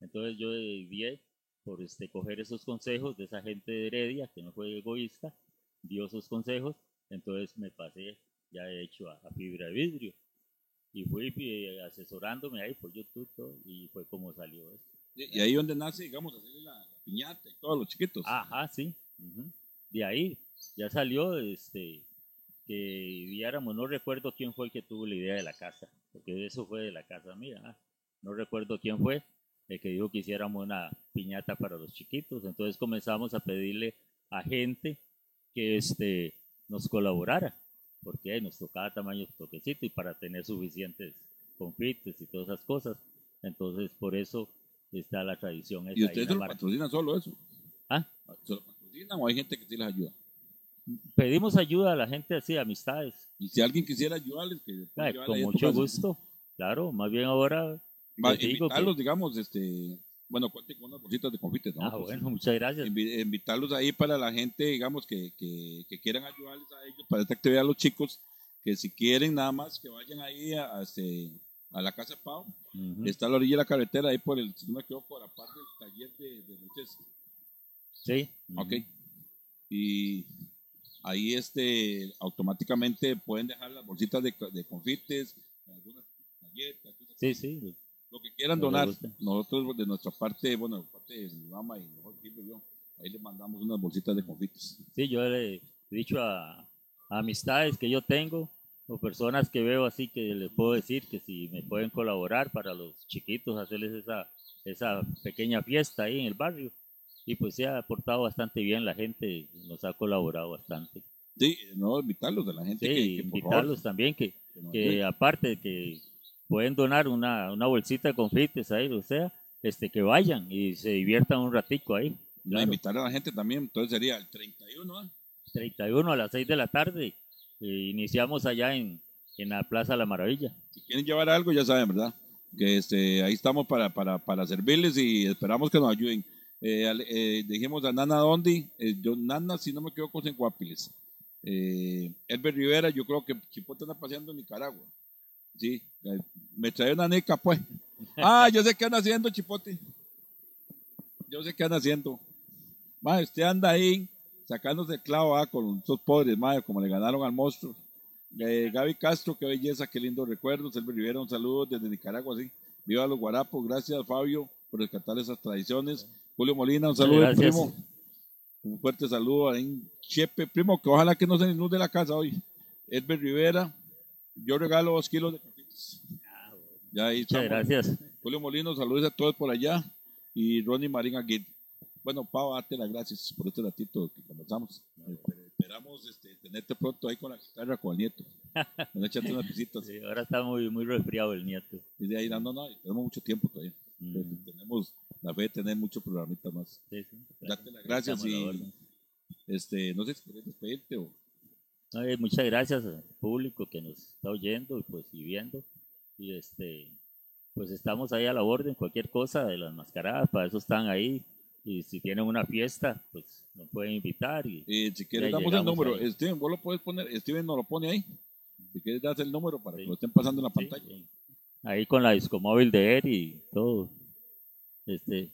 Entonces yo decidí por este, coger esos consejos de esa gente de Heredia, que no fue egoísta, dio esos consejos, entonces me pasé ya de hecho a, fibra de vidrio. Y fui asesorándome ahí por YouTube todo, y fue como salió esto. Y ahí donde nace, digamos, hacerle la, piñata y todos los chiquitos. Ajá, sí. De ahí ya salió este que viéramos, no recuerdo quién fue el que tuvo la idea de la casa, porque eso fue de la casa mía. ah. No recuerdo quién fue el que dijo que hiciéramos una piñata para los chiquitos. Entonces comenzamos a pedirle a gente que este, nos colaborara, porque nos tocaba tamaño toquecito y para tener suficientes confites y todas esas cosas. Entonces por eso está la tradición. esa y ustedes lo patrocinan solo eso. ¿Ah? ¿Se lo patrocinan o hay gente que sí les ayuda? pedimos ayuda a la gente así, amistades. Y si alguien quisiera ayudarles, que Ay, con mucho gusto, claro, más bien ahora que- invitarlos, digamos, este, bueno, cuenten con unas bolsitas de confites, ¿no? Ah, bueno, muchas gracias. invi- invitarlos ahí para la gente, digamos, que, que, que quieran ayudarles a ellos para esta actividad a los chicos, que si quieren nada más que vayan ahí a, a este, a la casa de Pau, Ujú. está a la orilla de la carretera, ahí por el, si no me equivoco, a la parte del taller de, de noches. Sí. Ok. Y ahí este, automáticamente pueden dejar las bolsitas de, de confites, algunas galletas, cosas Sí, sí. lo que quieran que donar. Nosotros de nuestra parte, bueno, de parte de mi mamá y mejor y yo, ahí le mandamos unas bolsitas de confites. Sí, yo le he dicho a, a amistades que yo tengo o personas que veo así que les puedo decir que si me pueden colaborar para los chiquitos, hacerles esa, esa pequeña fiesta ahí en el barrio. Y pues se ha portado bastante bien la gente, nos ha colaborado bastante. Sí, no invitarlos de la gente Sí, que, que, invitarlos favor, también que, que aparte de que pueden donar una, una bolsita de confites ahí, o sea, este, que vayan y se diviertan un ratico ahí. No, Claro. invitar a la gente también, entonces sería el 31, ¿ah? 31 a las 6 de la tarde. Iniciamos allá en, en la Plaza La Maravilla. Si quieren llevar algo, ya saben, ¿verdad? Que este, ahí estamos para, para, para servirles y esperamos que nos ayuden. Eh, eh, dijimos a Nana Dondi, eh, yo, Nana, si no me equivoco, en Guapiles. Eh, Elber Rivera, yo creo que Chipote anda paseando en Nicaragua. Sí, eh, me trae una nica, pues. Ah, yo sé qué anda haciendo, Chipote. Yo sé qué anda haciendo. Ma, usted anda ahí sacándose el clavo ah, con esos pobres, madre, como le ganaron al monstruo. Eh, Gaby Castro, qué belleza, qué lindo recuerdo. Elber Rivera, un saludo desde Nicaragua, sí. Viva los guarapos, gracias Fabio por rescatar esas tradiciones. Julio Molina, un saludo, Gracias. primo. Un fuerte saludo a Chepe, primo, que ojalá que no se inunde la casa hoy. Edber Rivera, yo regalo dos kilos de. Ya ahí Muchas estamos. gracias. Julio Molino, saludos a todos por allá. Y Ronnie Marín Aguirre. Bueno, Pau, date las gracias por este ratito que conversamos. Esper- Esperamos este, tenerte pronto ahí con la guitarra, con el nieto. Ven a echarte unas visitas. Sí, ahora está muy, muy resfriado el nieto. Y de ahí, no, no, no, tenemos mucho tiempo todavía. Mm, tenemos la fe de tener muchos programitas más. sí, sí. Date las gracias y este, no sé si querés despedirte o No, eh, muchas gracias al público que nos está oyendo y pues y viendo. Y este, pues estamos ahí a la orden, cualquier cosa de las mascaradas, para eso están ahí. Y si tienen una fiesta, pues nos pueden invitar. Y, Eh, si quieres, damos el número. ahí. Steven, vos lo puedes poner. Steven nos lo pone ahí. Si quieres, das el número para Sí. que lo estén pasando en la pantalla. sí. ahí con la discomóvil de él y todo. Este,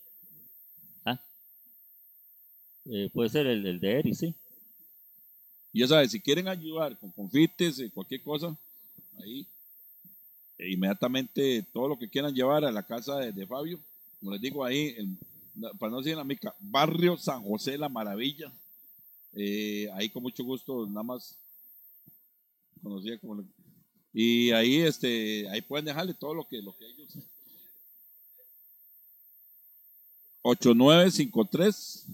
ah, eh, puede ser el, el de Eri, sí. Y ya sabes, si quieren ayudar con confites, eh, cualquier cosa, ahí, e inmediatamente todo lo que quieran llevar a la casa de, de Fabio, como les digo ahí, en- na- para no decir la mica, Barrio San José La Maravilla. Eh, ahí con mucho gusto, nada más conocía como. le- y ahí, este, ahí pueden dejarle todo lo que, lo que ellos. 8953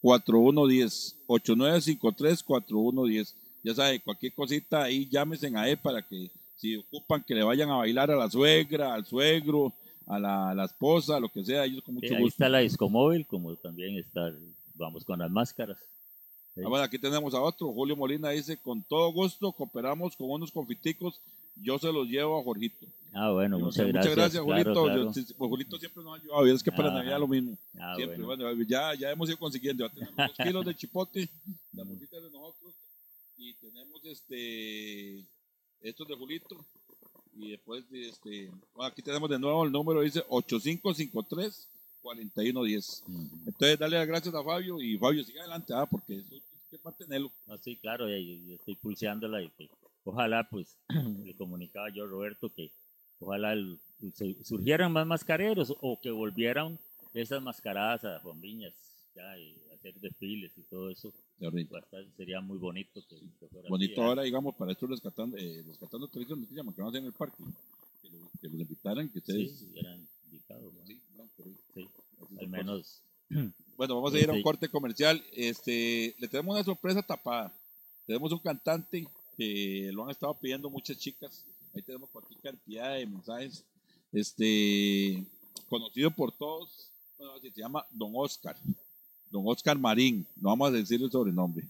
4110 8953 4110 ya sabe cualquier cosita ahí llámesen a él para que si ocupan que le vayan a bailar a la suegra al suegro a la, a la esposa lo que sea ellos con Sí, mucho ahí gusto está la discomóvil, como también está, vamos con las máscaras. Sí. Ah, bueno, aquí tenemos a otro Julio Molina dice con todo gusto cooperamos con unos confiticos yo se los llevo a Jorgito Ah, bueno, muchas sé, gracias. gracias claro, Julito claro. Yo- sí, sí, pues, Julito siempre nos ha ayudado y es que para Ajá. Navidad lo mismo Ah, Siempre, bueno. bueno, ya, ya hemos ido consiguiendo. Ya tenemos dos kilos de chipote, la bolsita de nosotros, y tenemos este estos de Julito. Y después, este, aquí tenemos de nuevo el número, dice 8553-4110. Ujú. Entonces, dale las gracias a Fabio y Fabio, siga adelante, ah, porque eso hay que mantenerlo. Ah, sí, claro, y- y estoy pulseándola y que ojalá, pues, le comunicaba yo a Roberto que ojalá el- se- surgieran más mascareros o que volvieran esas mascaradas a Juan Viñas, ya, y hacer desfiles y todo eso. Bastante- sería muy bonito que, que fuera Bonito ¿ah? ahora, digamos, para estos rescatando, eh, rescatando televisión, ¿qué se llama? Que van a hacer en el parque. Que, lo- que los invitaran, que ustedes. Sí, eran invitados, ¿no? Sí, no, ahí. Sí, al menos. Bueno, vamos a ir a un corte comercial. Este, le tenemos una sorpresa tapada. Tenemos un cantante que lo han estado pidiendo muchas chicas. Ahí tenemos cualquier cantidad de mensajes. Este, conocido por todos, bueno, se llama Don Oscar. Don Oscar Marín, no vamos a decir el sobrenombre.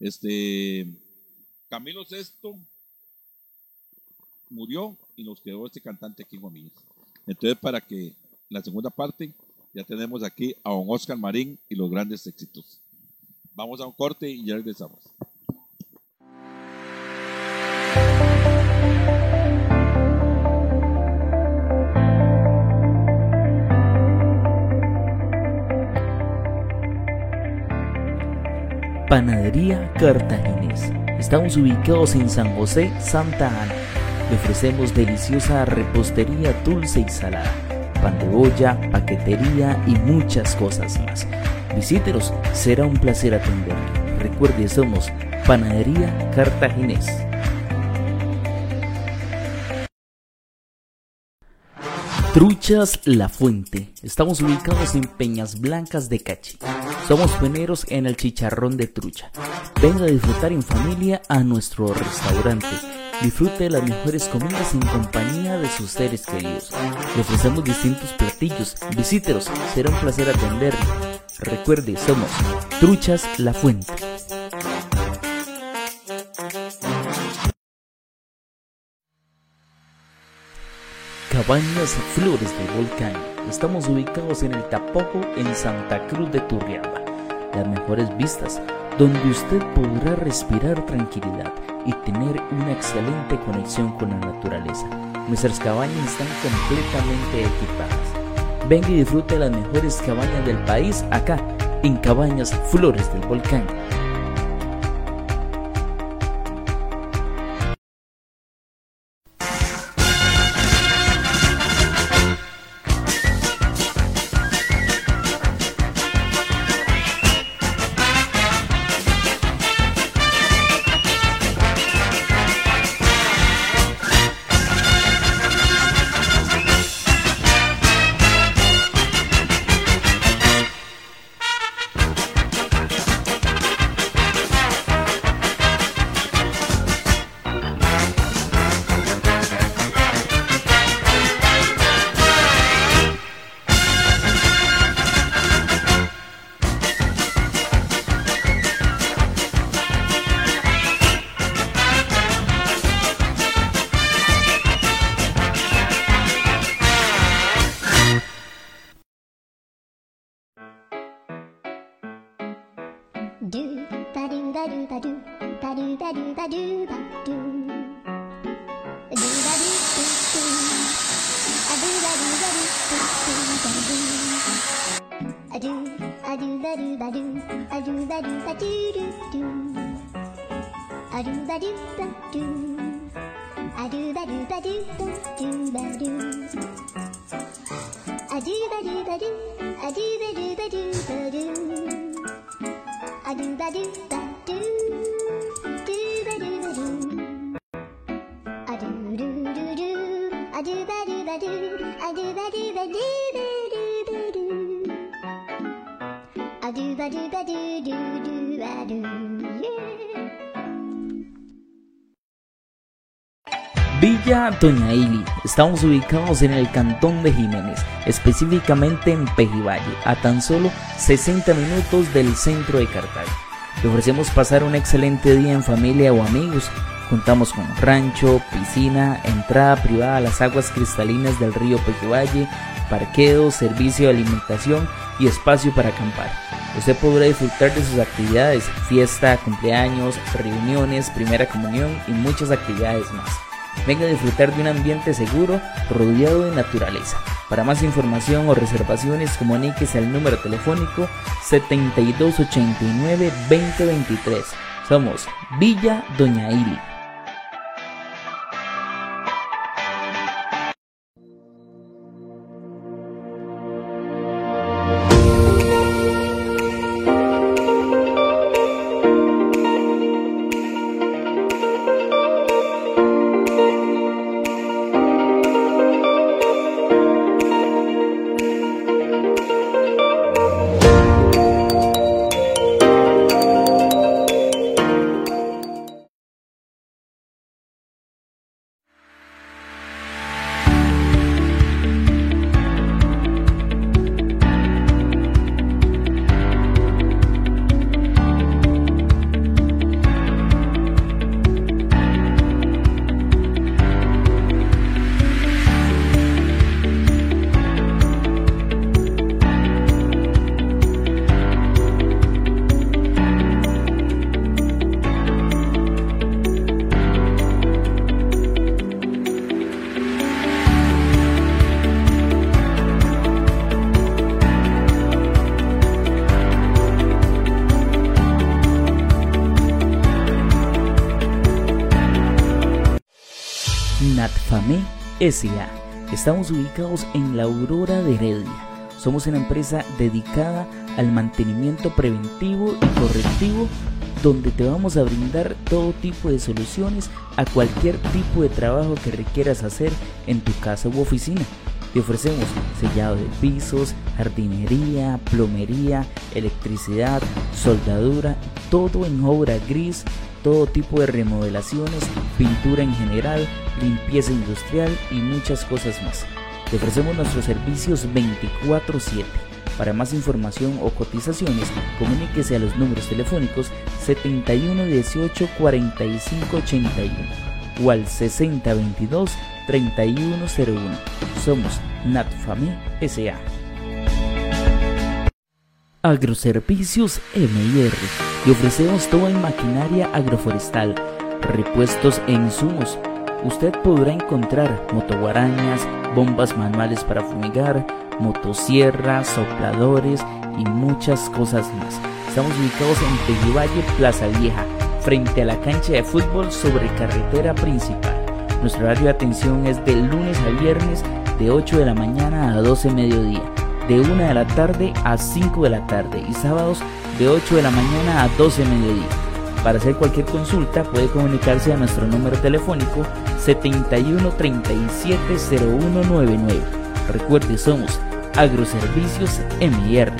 Este, Camilo Sesto murió y nos quedó este cantante aquí en Juanillas. Entonces, para que la segunda parte, ya tenemos aquí a don Oscar Marín y los grandes éxitos. Vamos a un corte y ya regresamos. Panadería Cartaginés. Estamos ubicados en San José, Santa Ana. Le ofrecemos deliciosa repostería dulce y salada, pan de olla, paquetería y muchas cosas más. Visítenos, será un placer atenderle. Recuerde, somos Panadería Cartaginés. Truchas La Fuente. Estamos ubicados en Peñas Blancas de Cachi. Somos pioneros en el chicharrón de trucha. Venga a disfrutar en familia a nuestro restaurante. Disfrute de las mejores comidas en compañía de sus seres queridos. Le ofrecemos distintos platillos. Visítenos, será un placer atenderle. Recuerde, somos Truchas La Fuente. Cabañas Flores del Volcán. Estamos ubicados en el Tapojo, en Santa Cruz de Turriamba. Las mejores vistas, donde usted podrá respirar tranquilidad y tener una excelente conexión con la naturaleza. Nuestras cabañas están completamente equipadas. Venga y disfrute las mejores cabañas del país acá, en Cabañas Flores del Volcán. Doña Ili. Estamos ubicados en el cantón de Jiménez, específicamente en Pejivalle, a tan solo 60 minutos del centro de Cartago. Le ofrecemos pasar un excelente día en familia o amigos. Contamos con rancho, piscina, entrada privada a las aguas cristalinas del río Pejivalle, parqueo, servicio de alimentación y espacio para acampar. Usted podrá disfrutar de sus actividades, fiesta, cumpleaños, reuniones, primera comunión y muchas actividades más. Venga a disfrutar de un ambiente seguro rodeado de naturaleza. Para más información o reservaciones, comuníquese al número telefónico 7289-2023. Somos Villa Doña Ili. Natfame S.A. Estamos ubicados en la Aurora de Heredia. Somos una empresa dedicada al mantenimiento preventivo y correctivo donde te vamos a brindar todo tipo de soluciones a cualquier tipo de trabajo que requieras hacer en tu casa u oficina. Te ofrecemos sellado de pisos, jardinería, plomería, electricidad, soldadura, todo en obra gris, todo tipo de remodelaciones, pintura en general, limpieza industrial y muchas cosas más. Te ofrecemos nuestros servicios 24/7. Para más información o cotizaciones, comuníquese a los números telefónicos 7118 4581 o al 6022 3101. Somos Natfami SA. Agroservicios MIR y ofrecemos todo en maquinaria agroforestal, repuestos e insumos. Usted podrá encontrar motoguarañas, bombas manuales para fumigar, motosierras, sopladores y muchas cosas más. Estamos ubicados en Peguivalle, Plaza Vieja, frente a la cancha de fútbol sobre carretera principal. Nuestro horario de atención es de lunes a viernes de 8 de la mañana a 12 de mediodía, de 1 de la tarde a 5 de la tarde y sábados de 8 de la mañana a 12 de mediodía. Para hacer cualquier consulta puede comunicarse a nuestro número telefónico 71 37 0199. Recuerde, somos Agroservicios MIR.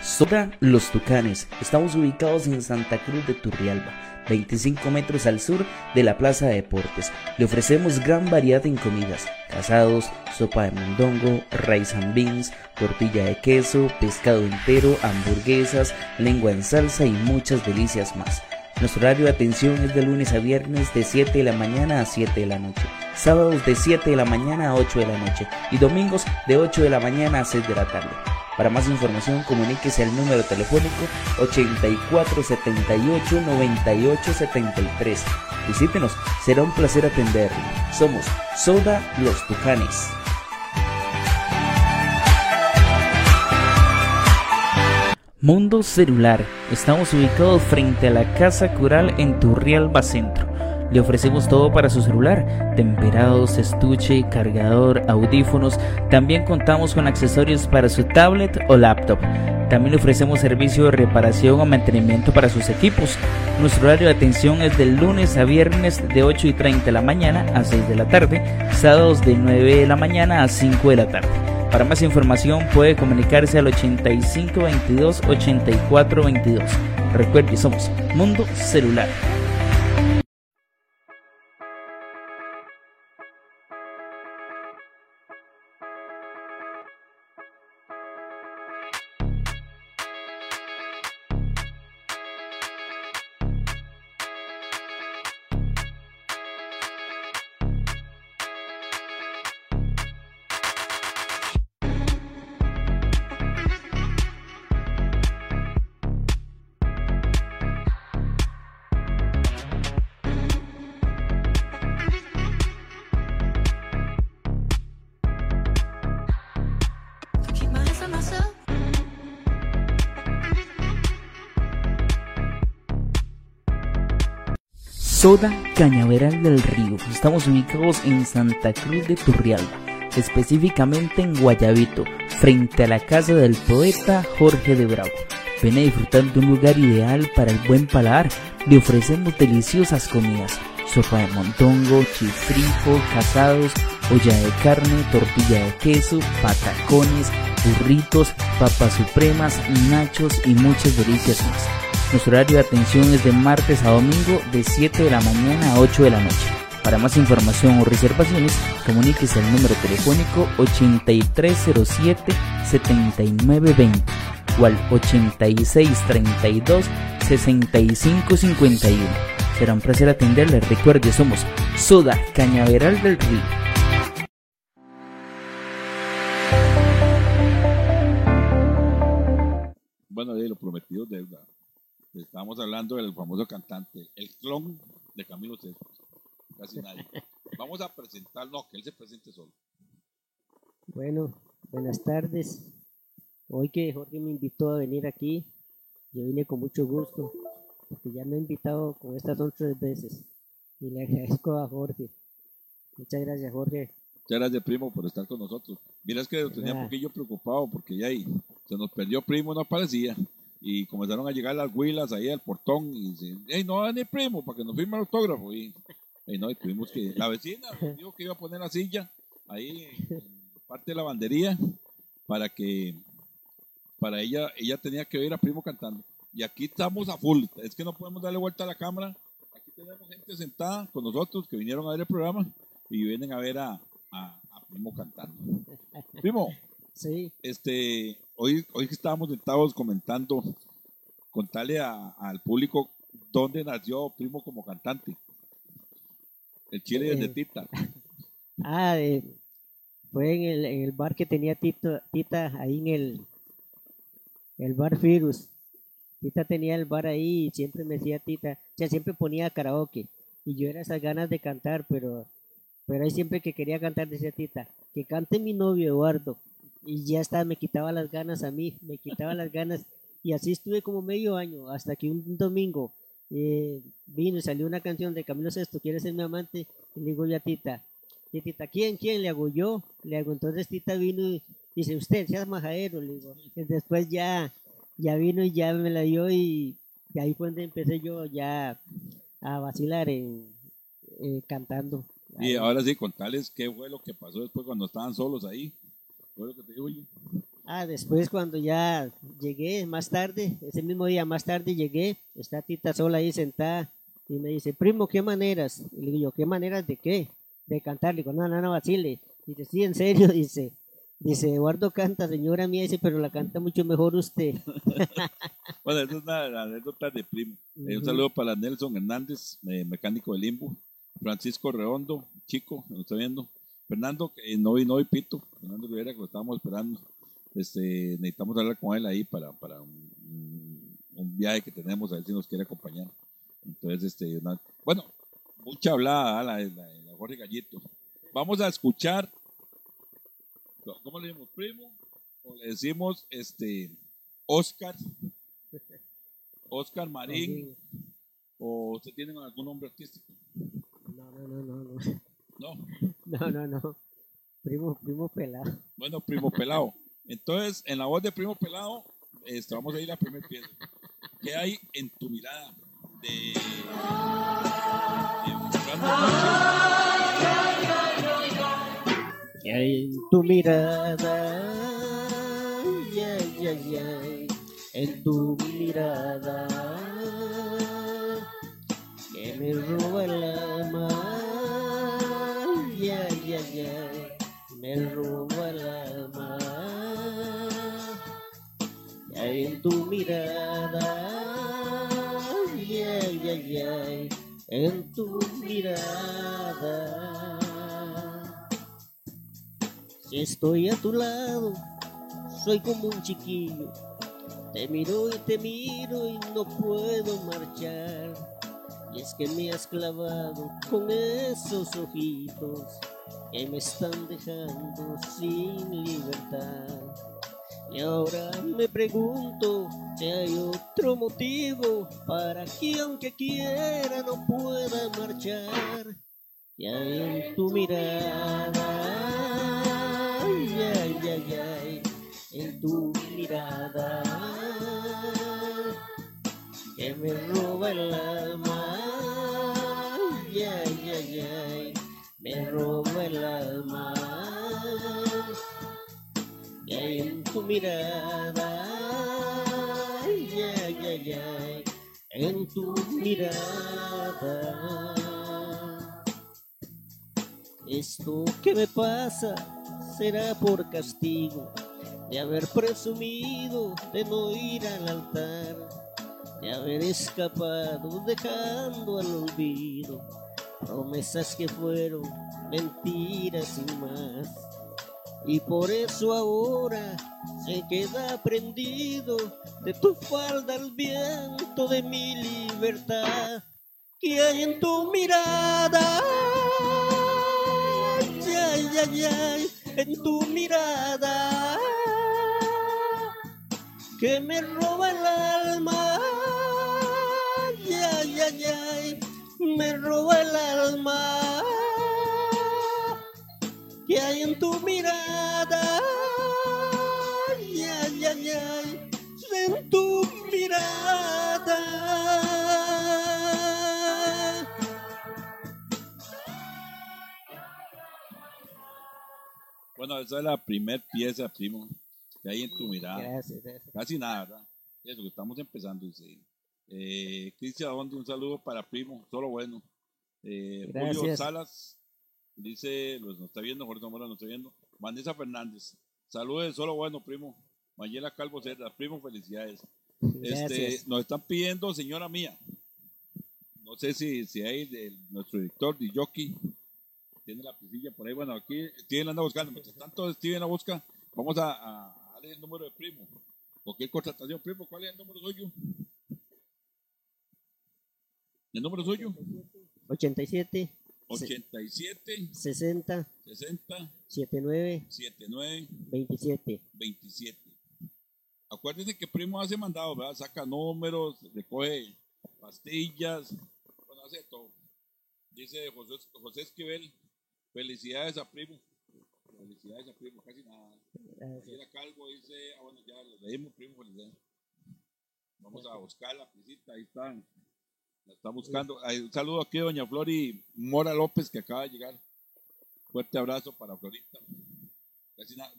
Soda Los Tucanes. Estamos ubicados en Santa Cruz de Turrialba, 25 metros al sur de la Plaza de Deportes. Le ofrecemos gran variedad en comidas, casados, sopa de mondongo, rice and beans, tortilla de queso, pescado entero, hamburguesas, lengua en salsa y muchas delicias más. Nuestro horario de atención es de lunes a viernes de 7 de la mañana a 7 de la noche, sábados de 7 de la mañana a 8 de la noche y domingos de 8 de la mañana a 6 de la tarde. Para más información, comuníquese al número telefónico 8478-9873. Visítenos, será un placer atenderle. Somos Soda Los Tucanes. Mundo Celular. Estamos ubicados frente a la Casa Cural en Turrialba Centro. Le ofrecemos todo para su celular, temperados, estuche, cargador, audífonos. También contamos con accesorios para su tablet o laptop. También le ofrecemos servicio de reparación o mantenimiento para sus equipos. Nuestro horario de atención es de lunes a viernes de 8 y 30 de la mañana a 6 de la tarde, sábados de 9 de la mañana a 5 de la tarde. Para más información puede comunicarse al 8522 8422. Recuerde, somos Mundo Celular. Soda Cañaveral del Río. Estamos ubicados en Santa Cruz de Turrialba, específicamente en Guayabito, frente a la casa del poeta Jorge de Bravo. Ven a disfrutar de un lugar ideal para el buen paladar. Le ofrecemos deliciosas comidas, sopa de montongo, chifrijo, casados, olla de carne, tortilla de queso, patacones, burritos, papas supremas, nachos y muchas delicias más. Nuestro horario de atención es de martes a domingo de 7 de la mañana a 8 de la noche. Para más información o reservaciones, comuníquese al número telefónico 8307-7920 o al 8632-6551. Será un placer atenderle. Recuerde, somos Soda Cañaveral del Río. Bueno, de lo prometido deuda. Estábamos hablando del famoso cantante, el clon de Camilo Sesto. Casi nadie. Vamos a presentar, no, que él se presente solo. Bueno, buenas tardes. Hoy que Jorge me invitó a venir aquí, yo vine con mucho gusto, porque ya me ha invitado con estas son tres veces. Y le agradezco a Jorge. Muchas gracias, Jorge. Muchas gracias, primo, por estar con nosotros. Mira, es que lo tenía un poquillo preocupado porque ya ahí se nos perdió primo, no aparecía. Y comenzaron a llegar las huilas ahí al portón y dicen, hey, no va ni primo para que nos firme el autógrafo. Y, y no, y tuvimos que, la vecina dijo que iba a poner la silla ahí en parte de la bandería para que, para ella, ella tenía que oír a primo cantando. Y aquí estamos a full, es que no podemos darle vuelta a la cámara. Aquí tenemos gente sentada con nosotros que vinieron a ver el programa y vienen a ver a, a, a primo cantando. Primo, Sí, este, hoy, hoy que estábamos sentados comentando, contarle a- al público dónde nació Primo como cantante. El chile desde Eh. Tita. ah, eh, fue en el, en el bar que tenía Tito, Tita ahí en el, el bar Virus. Tita tenía el bar ahí y siempre me decía Tita, o sea, siempre ponía karaoke. Y yo era esas ganas de cantar, pero, pero ahí siempre que quería cantar decía Tita, que cante mi novio Eduardo. Y ya está, me quitaba las ganas a mí, me quitaba las ganas. Y así estuve como medio año, hasta que un domingo eh, vino y salió una canción de Camilo Sesto, ¿quieres ser mi amante? Y le digo yo a Tita, y Tita, ¿quién? ¿Quién? Le hago yo. Le hago, entonces Tita vino y dice, usted, seas majadero, le digo. Y después ya, ya vino y ya me la dio y, y ahí fue donde empecé yo ya a vacilar en, eh, cantando. Y ahora sí, contarles qué fue lo que pasó después cuando estaban solos ahí. Que te digo. Ah, después cuando ya llegué más tarde, ese mismo día más tarde llegué, está Tita sola ahí sentada y me dice, primo, ¿qué maneras? Y le digo yo, ¿qué maneras de qué? De cantar. Le digo, no, no, no, vacile. Dice, sí, en serio, dice. Dice, Eduardo canta, señora mía, dice, pero la canta mucho mejor usted. Bueno, esa es una de anécdotas de Primo. Eh, un saludo para Nelson Hernández, eh, mecánico de Limbo. Francisco Redondo, chico, me lo está viendo. Fernando, que no vino hoy, Pito. Fernando Rivera, que lo estábamos esperando. Este, necesitamos hablar con él ahí para, para un, viaje que tenemos, a ver si nos quiere acompañar. Entonces, este, una- bueno, mucha hablada la, la, la Jorge Gallito. Vamos a escuchar, ¿cómo le decimos? Primo, o le decimos este, Oscar, Oscar Marín, o usted tiene algún nombre artístico. No, no, no, no, no. No, No, no, no. Primo, primo pelado. bueno, Primo Pelado. Entonces, en la voz de Primo Pelado, este, vamos a ir a la primera pieza. ¿Qué hay en tu mirada? De, de Que hay en tu mirada, ya, ya, en tu mirada, que me roba el alma, me roba el alma. Hay en tu mirada, ya, ya, ya, en tu mirada. Si estoy a tu lado, soy como un chiquillo. Te miro y te miro y no puedo marchar. Y es que me has clavado con esos ojitos que me están dejando sin libertad. Y ahora me pregunto si hay otro motivo para que aunque quiera no pueda marchar. Y hay en tu mirada, ay, ay, ay, ay, en tu mirada, que me roba el alma, me roba el alma. En tu mirada, ay, ay, ay, ay, en tu mirada. Esto que me pasa será por castigo de haber presumido de no ir al altar, de haber escapado dejando al olvido promesas que fueron mentiras sin más. Y por eso ahora se queda prendido de tu falda el viento de mi libertad que hay en tu mirada. Ay, ay, ay, en tu mirada que me roba el alma. Roba el alma. Que hay en tu mirada. Ay, ay, ay, ay, en tu mirada. Bueno, esa es la primer pieza, primo, que hay en tu mirada. Gracias, gracias. Casi nada, ¿verdad? Eso, que estamos empezando. Dice. Eh, Cristian Adondi, un saludo para primo, solo bueno. Eh, Julio. Salas, dice, los nos está viendo, Jorge Zamora nos está viendo. Vanessa Fernández, saludos, solo bueno, primo. Mayela Calvo Cerda, primo, felicidades. Este, nos están pidiendo, señora mía, no sé si, si hay de nuestro director, de jockey, tiene la pisilla por ahí. Bueno, aquí Steven anda buscando. Mientras tanto, Steven la busca. Vamos a, a darle el número de primo. Cualquier contratación, primo, ¿cuál es el número suyo? ¿El número suyo? 87 87 60 60 79 79 27. 27. Acuérdense que Primo hace mandado, ¿verdad? Saca números, recoge pastillas, bueno, hace todo. Dice José, José Esquivel, felicidades a Primo. Felicidades a Primo, casi nada. Gracias. Mira Calvo dice, ah, bueno, ya lo leímos, Primo, felicidades. Vamos a buscar la pisita, ahí están. La está buscando. Ay, Un saludo aquí a Doña Flori Mora López, que acaba de llegar. Fuerte abrazo para Florita.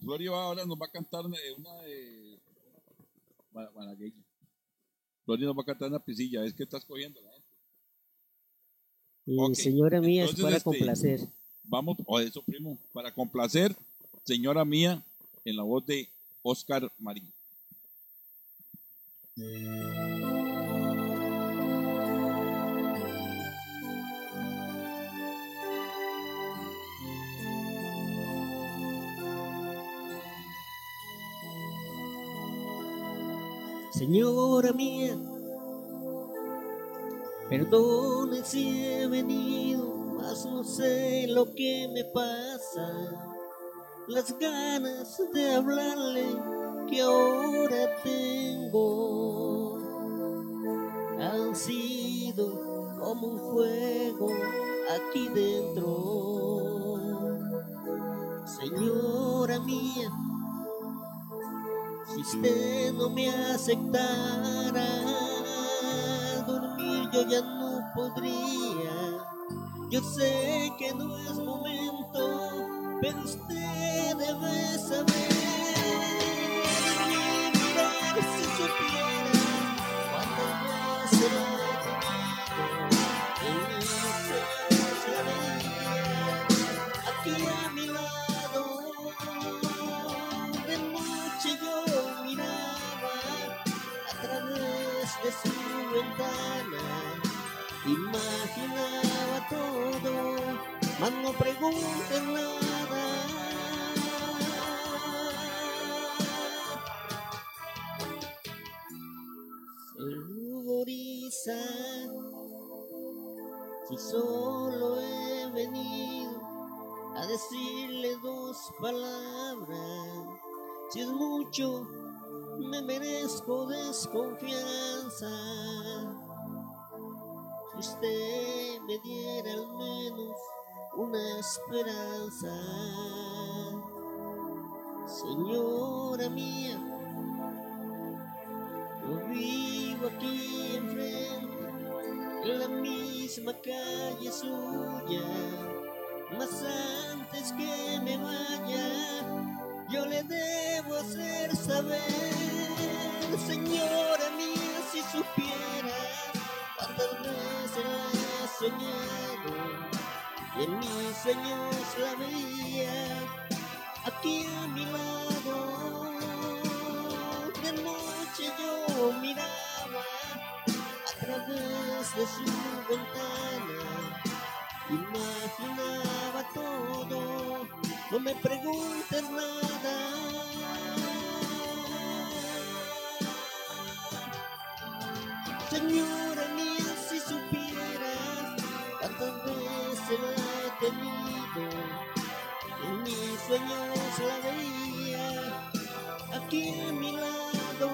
Flori ahora nos va a cantar una de- una de malagueña. Flori nos va a cantar una pisilla, es que estás cogiendo. Y Ok, señora mía, es para este, complacer. Vamos, o eso, primo, para complacer, señora mía, en la voz de Oscar Marín. Señora mía, perdone si he venido, mas no sé lo que me pasa. Las ganas de hablarle que ahora tengo han sido como un fuego aquí dentro. Señora mía, si usted no me aceptara, dormir yo ya no podría. Yo sé que no es momento, pero usted debe saber. Si supiera mas no pregunten nada. Se ruboriza si solo he venido a decirle dos palabras. Si es mucho, me merezco desconfianza. Si usted me diera al menos una esperanza, señora mía, yo vivo aquí enfrente en la misma calle suya. Mas antes que me vaya, yo le debo hacer saber, señora mía, si supiera cuántas veces la y en mis sueños la veía aquí a mi lado. De noche yo miraba a través de su ventana imaginaba todo, no me preguntes nada. Señora mía, si supieras cuántas veces la veía aquí a mi lado.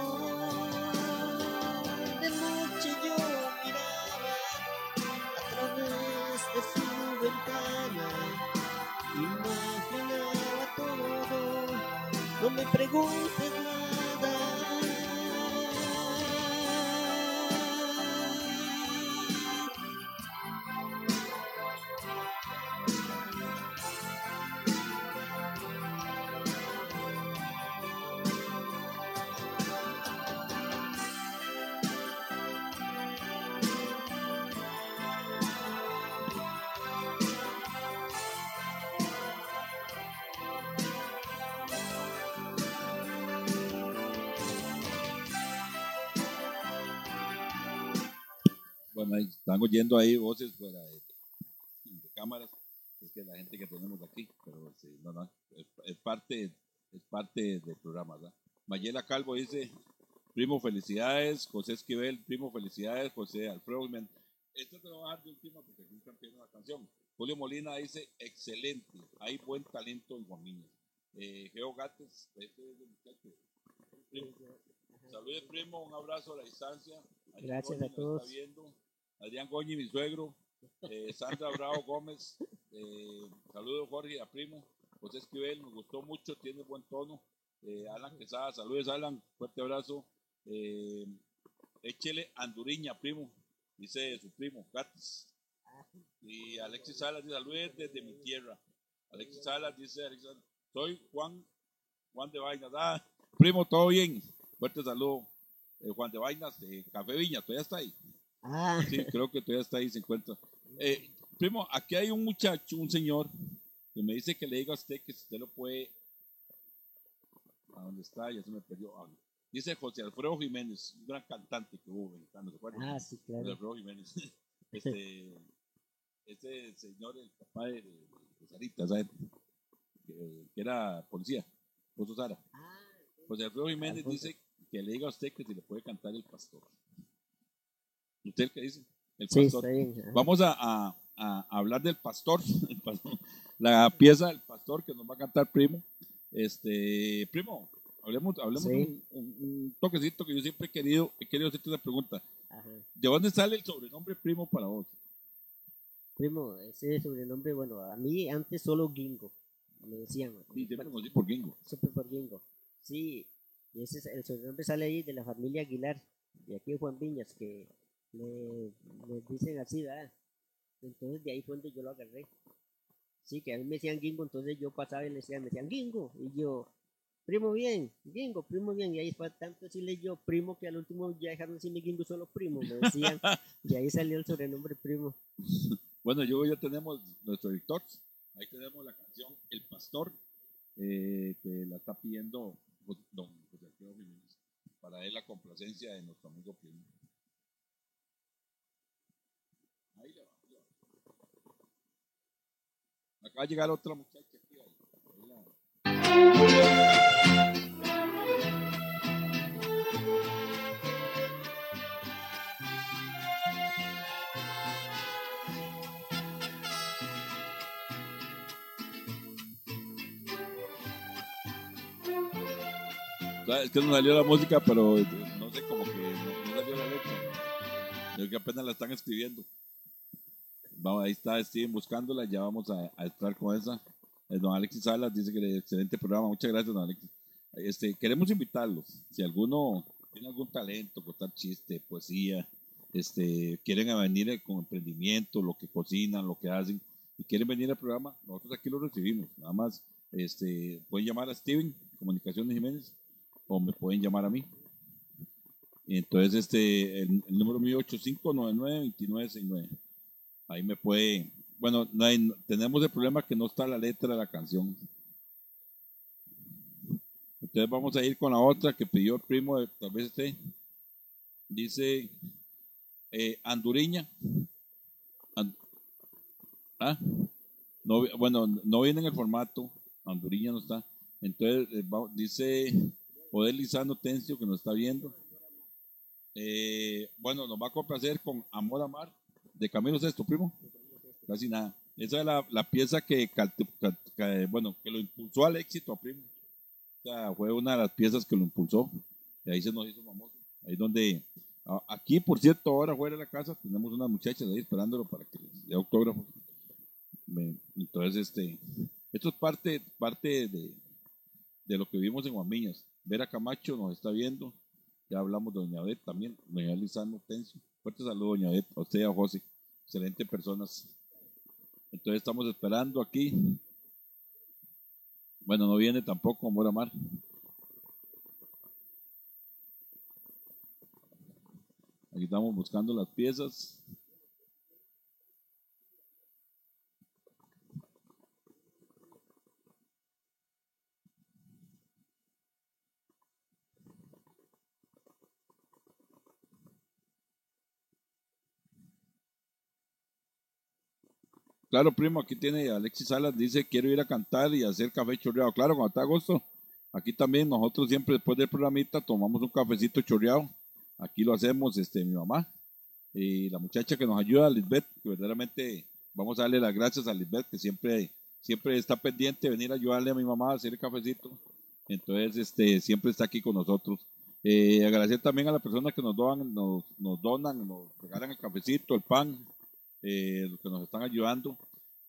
De noche yo miraba a través de su ventana. Imaginaba todo, no me preguntes están oyendo ahí voces fuera de, de cámaras. Es que la gente que tenemos aquí, pero sí, no, no, es, es parte, es parte del programa. ¿verdad? Mayela Calvo dice, primo, felicidades. José Esquivel, primo, felicidades. José Alfredo. Esto te lo voy a dar de última porque aquí la canción. Julio Molina dice, excelente, hay buen talento en Guamiña. Eh, Geo Gates, este es el muchacho. Primo. Saludos, primo, un abrazo a la distancia. Gracias a todos. Está viendo. Adrián Goñi, mi suegro. Eh, Sandra Bravo Gómez. Eh, saludos, Jorge, a primo. José Esquivel, nos gustó mucho, tiene buen tono. Eh, Alan Quesada, saludos, Alan, fuerte abrazo. Eh, échele Anduriña, primo, dice su primo, Gatis. Y Alexis Salas dice, saludos desde mi tierra. Alexis Salas dice, Alexis soy Juan, Juan de Vainas. Ah, primo, todo bien. Fuerte saludo. Eh, Juan de Vainas, de Café Viña, todavía está ahí. Ah, Sí, creo que todavía está ahí, se encuentra. Eh, primo, aquí hay un muchacho, un señor, que me dice que le diga a usted que si usted lo puede. ¿A dónde está? Ya se me perdió. Ah, dice José Alfredo Jiménez, un gran cantante que hubo mexicano, ¿se acuerdan? ah, sí, José claro. Alfredo Jiménez. Este, este señor, el papá de, de- Sarita, ¿sabes? Que, que era policía, José Sara. Ah, José Alfredo Jiménez Alfonso. dice que le diga a usted que si le puede cantar el pastor. ¿Usted qué dice? El Sí, pastor. está bien. Vamos a, a- a hablar del pastor, el pastor, la pieza del pastor que nos va a cantar primo. Este, primo, hablemos, hablemos Sí. un, un- un toquecito que yo siempre he querido, he querido hacerte una pregunta. Ajá. ¿De dónde sale el sobrenombre primo para vos? Primo, ese sobrenombre, bueno, a mí antes solo Gingo, me decían. Sí, siempre Bueno, conocí por Gingo. Siempre por Gingo. Sí, y ese es- el sobrenombre sale ahí de la familia Aguilar, de aquí de Juan Viñas, que le, dicen así, ¿verdad? Entonces de ahí fue donde yo lo agarré. Sí, que a mí me decían Gingo, entonces yo pasaba y le decían, me decían Gingo, y yo, primo bien, Gingo, primo bien, y ahí fue tanto decirle yo primo que al último ya dejaron de decirme Gingo, solo primo, me decían, y ahí salió el sobrenombre primo. Bueno, yo ya tenemos nuestro editor. Ahí tenemos la canción El Pastor, eh, que la está pidiendo don José Alfredo Jiménez. Para él la complacencia de nuestro amigo primo. Ahí le va. Acaba de llegar otra muchacha aquí. ahí. Es que no salió la música, pero eh, no sé, como que no, no salió la letra. Yo que apenas la están escribiendo. Vamos, ahí está Steven buscándola, ya vamos a, a estar con esa. El don Alexis Salas dice que le- excelente programa, muchas gracias, don Alexis. Este, queremos invitarlos, si alguno tiene algún talento, contar chiste, poesía, este, quieren venir eh, con emprendimiento, lo que cocinan, lo que hacen, y quieren venir al programa, nosotros aquí lo recibimos. Nada más, este, pueden llamar a Steven, Comunicaciones Jiménez, o me pueden llamar a mí. Entonces, este, el, el número mío 8599-2969. Ahí me puede, bueno, no hay- tenemos el problema que no está la letra de la canción. Entonces vamos a ir con la otra que pidió el primo, de- tal vez esté. Dice eh, Anduriña. An- ah, no, bueno, no viene en el formato. Anduriña no está. Entonces eh, dice Poder Lizano Tencio que nos está viendo. Eh, bueno, nos va a complacer con Amor a Mar de Camilo Sesto, primo. Casi nada. Esa es la, la pieza que, ca- bueno, que lo impulsó al éxito, primo. O sea, fue una de las piezas que lo impulsó. Y ahí se nos hizo famoso. Ahí donde, a- aquí, por cierto, ahora fuera de la casa, tenemos unas muchachas ahí esperándolo para que les dé autógrafos. Me- Entonces, este, esto es parte, parte de, de lo que vivimos en Guamiñas. Vera Camacho nos está viendo. Ya hablamos de Doña Bet también, Doña Lizano Tencio. Fuerte saludo, Doña Bet, a José. Excelentes personas. Entonces estamos esperando aquí. Bueno, no viene tampoco Amor a Mar. Aquí estamos buscando las piezas. Claro, primo, aquí tiene Alexis Salas, dice, quiero ir a cantar y hacer café chorreado. Claro, cuando está agosto, aquí también nosotros siempre después del programita tomamos un cafecito chorreado. Aquí lo hacemos, este, mi mamá y la muchacha que nos ayuda, Lisbeth, que verdaderamente vamos a darle las gracias a Lisbeth, que siempre, siempre está pendiente de venir a ayudarle a mi mamá a hacer el cafecito. Entonces, este, siempre está aquí con nosotros. Eh, agradecer también a las personas que nos donan, nos, nos donan, nos regalan el cafecito, el pan, eh, los que nos están ayudando.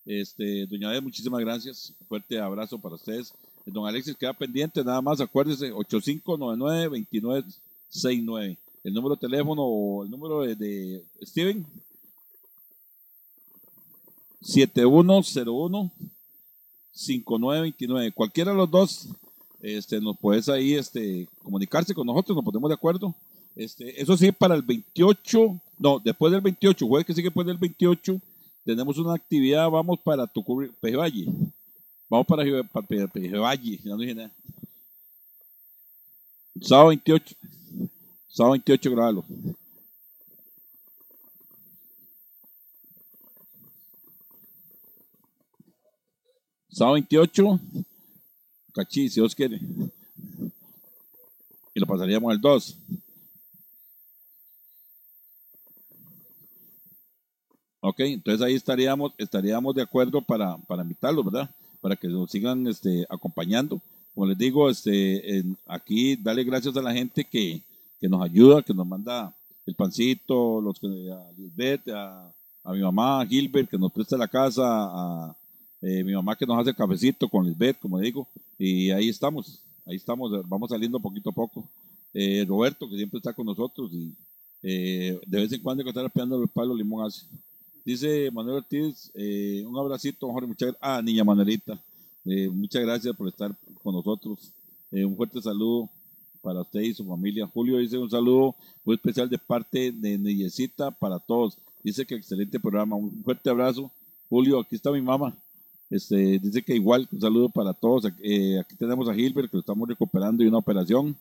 Este, doña Ed, muchísimas gracias. Fuerte abrazo para ustedes. Don Alexis queda pendiente, nada más acuérdese, 8599-2969. El número de teléfono o el número de, de Steven, 7101-5929. Cualquiera de los dos, este, nos puedes ahí este, comunicarse con nosotros, nos ponemos de acuerdo. Este, eso sí, para el 28, no, después del 28, jueves que sigue después del 28, tenemos una actividad, vamos para Tucurri, Pejevalle. Vamos para, para Pe- Pejevalle, ya no dije nada. Sábado 28. Sábado 28, grabalo. Sábado 28, cachí, si Dios quiere. y lo pasaríamos al 2. Ok, entonces ahí estaríamos, estaríamos de acuerdo para, para invitarlos, ¿verdad? Para que nos sigan este, acompañando. Como les digo, este, en- aquí darle gracias a la gente que, que nos ayuda, que nos manda el pancito, los a Lisbeth, a, a mi mamá, a Gilbert, que nos presta la casa, a eh, mi mamá que nos hace cafecito con Lisbeth, como digo, y ahí estamos, ahí estamos, vamos saliendo poquito a poco. Eh, Roberto, que siempre está con nosotros, y eh, de vez en cuando hay que estar pegando el palo limón así. Dice Manuel Ortiz, eh, un abracito, Jorge, muchas gracias. Ah, niña Manuelita, eh, muchas gracias por estar con nosotros. Eh, un fuerte saludo para usted y su familia. Julio dice un saludo muy especial de parte de Neyecita para todos. Dice que excelente programa. Un fuerte abrazo. Julio, aquí está mi mamá. Este, dice que igual, un saludo para todos. Eh, aquí tenemos a Gilbert, que lo estamos recuperando de una operación.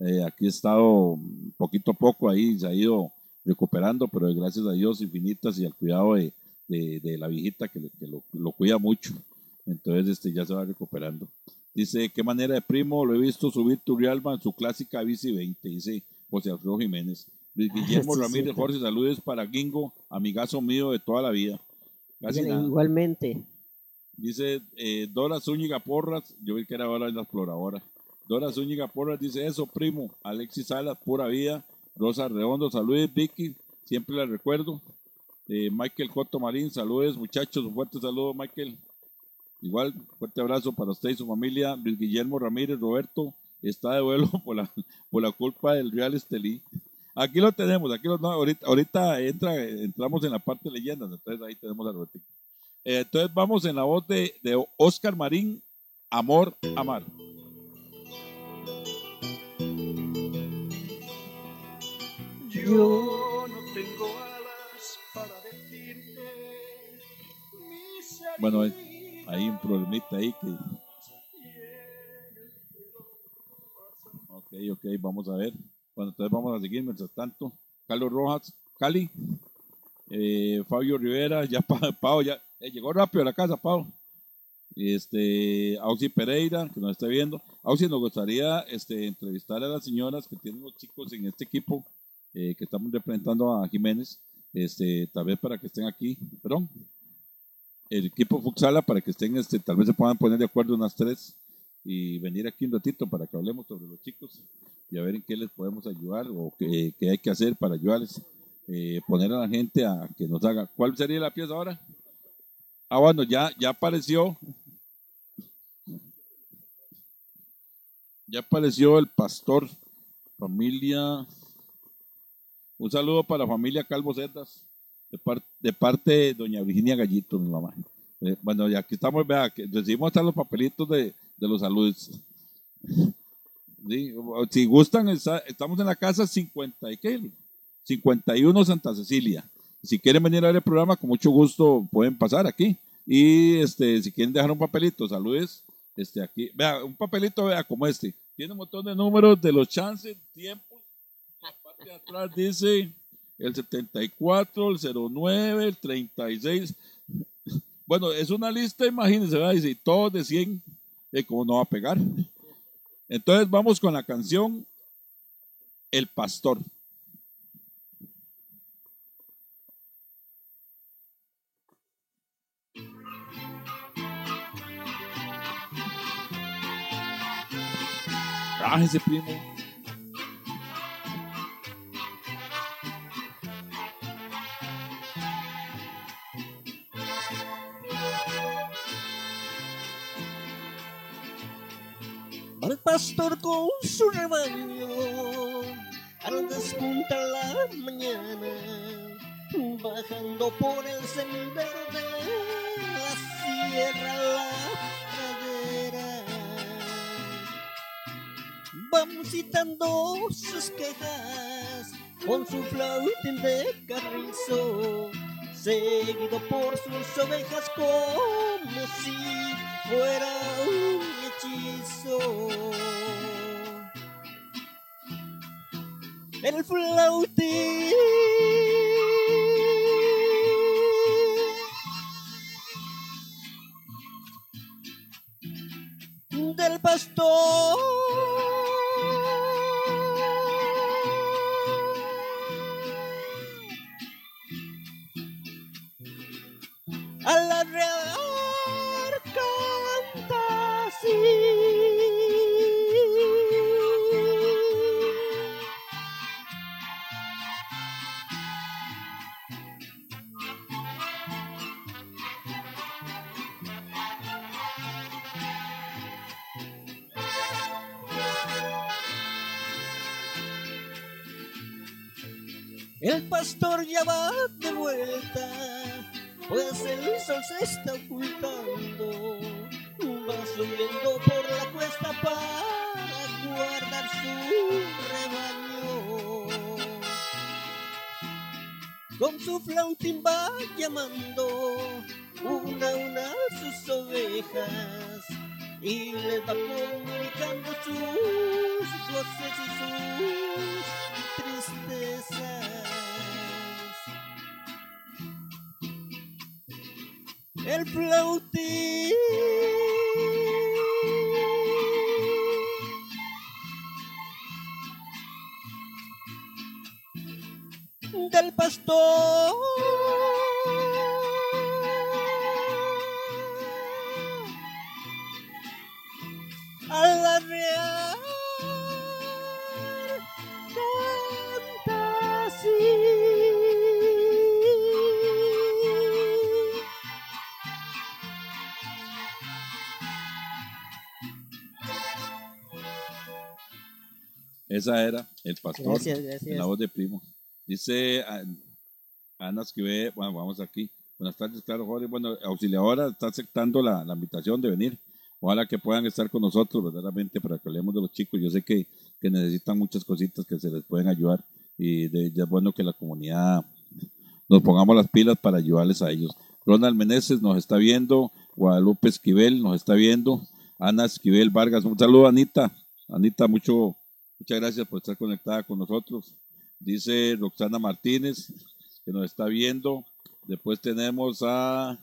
Eh, aquí ha estado poquito a poco ahí, se ha ido recuperando, pero gracias a Dios infinitas y al cuidado de, de- de la viejita que, lo, lo cuida mucho. Entonces este, ya se va recuperando. Dice, qué manera de primo, lo he visto subir Turrialba en su clásica bici 20, dice José Alfredo Jiménez. Luis Guillermo Sí, Ramírez. Jorge, saludos para Gingo, amigazo mío de toda la vida. Casi. Igualmente. Dice eh, Dora Zúñiga Porras, yo vi que era ahora en la exploradora. Dora Zúñiga Porras dice eso, primo. Alexis Salas, pura vida. Rosa Redondo, saludos, Vicky, siempre la recuerdo. Eh, Michael Coto Marín, saludos, muchachos, un fuerte saludo, Michael. Igual, fuerte abrazo para usted y su familia. Luis Guillermo Ramírez, Roberto, está de vuelo por la, por la culpa del Real Estelí. Aquí lo tenemos, aquí lo, no, ahorita, ahorita entra, entramos en la parte de leyendas, entonces ahí tenemos a Roberto. Eh, entonces vamos en la voz de, de Oscar Marín, Amor, Amar. Yo no tengo alas para decirte Bueno, hay, hay un problemita ahí que... Ok, ok, vamos a ver. Bueno, entonces vamos a seguir mientras tanto. Carlos Rojas, Cali, eh, Fabio Rivera, ya Pa- Pau, ya eh, llegó rápido a la casa, Pau. Este, Auxi Pereira, que nos está viendo. Auxi, nos gustaría este, entrevistar a las señoras que tienen los chicos en este equipo eh, que estamos representando a Jiménez, este, tal vez para que estén aquí, perdón, el equipo Fuxala para que estén, este, tal vez se puedan poner de acuerdo unas tres y venir aquí un ratito para que hablemos sobre los chicos y a ver en qué les podemos ayudar o qué, qué hay que hacer para ayudarles, eh, poner a la gente a que nos haga. ¿Cuál sería la pieza ahora? Ah, bueno, ya, ya apareció. Ya apareció el pastor, familia. Un saludo para la familia Calvo Cerdas, de, par- de parte de doña Virginia Gallito, mi mamá. Eh, bueno, ya aquí estamos, vea, recibimos hasta los papelitos de, de los saludos. Si gustan, estamos en la casa 50 y qué? 51 Santa Cecilia. Si quieren venir a ver el programa, con mucho gusto pueden pasar aquí. Y este, si quieren dejar un papelito, saludes. Este, aquí, vea, un papelito, vea, como este. Tiene un montón de números de los chances, tiempos. De atrás dice el 74, el 09, el 36. Bueno, es una lista, imagínense, ¿verdad? Dice, todos de 100, eh, ¿cómo no va a pegar? Entonces vamos con la canción El Pastor. Rájese, primo. Va el pastor con su rebaño al despuntar la mañana, bajando por el sendero de la sierra la pradera. Va musitando sus quejas con su flautín de carrizo, seguido por sus ovejas como si fuera un hechizo. El flautín. Del pastor. A la El Esa era el pastor Gracias, en gracias. la voz de primo. Dice ah, Ana Esquivé, bueno, vamos aquí. Buenas tardes, claro, Jorge. Bueno, auxiliadora está aceptando la, la invitación de venir. Ojalá que puedan estar con nosotros verdaderamente para que hablemos de los chicos. Yo sé que, que necesitan muchas cositas que se les pueden ayudar y de, es bueno que la comunidad nos pongamos las pilas para ayudarles a ellos. Ronald Meneses nos está viendo, Guadalupe Esquivel nos está viendo, Ana Esquivel Vargas, un saludo Anita, Anita, mucho, muchas gracias por estar conectada con nosotros. Dice Roxana Martínez, que nos está viendo. Después tenemos a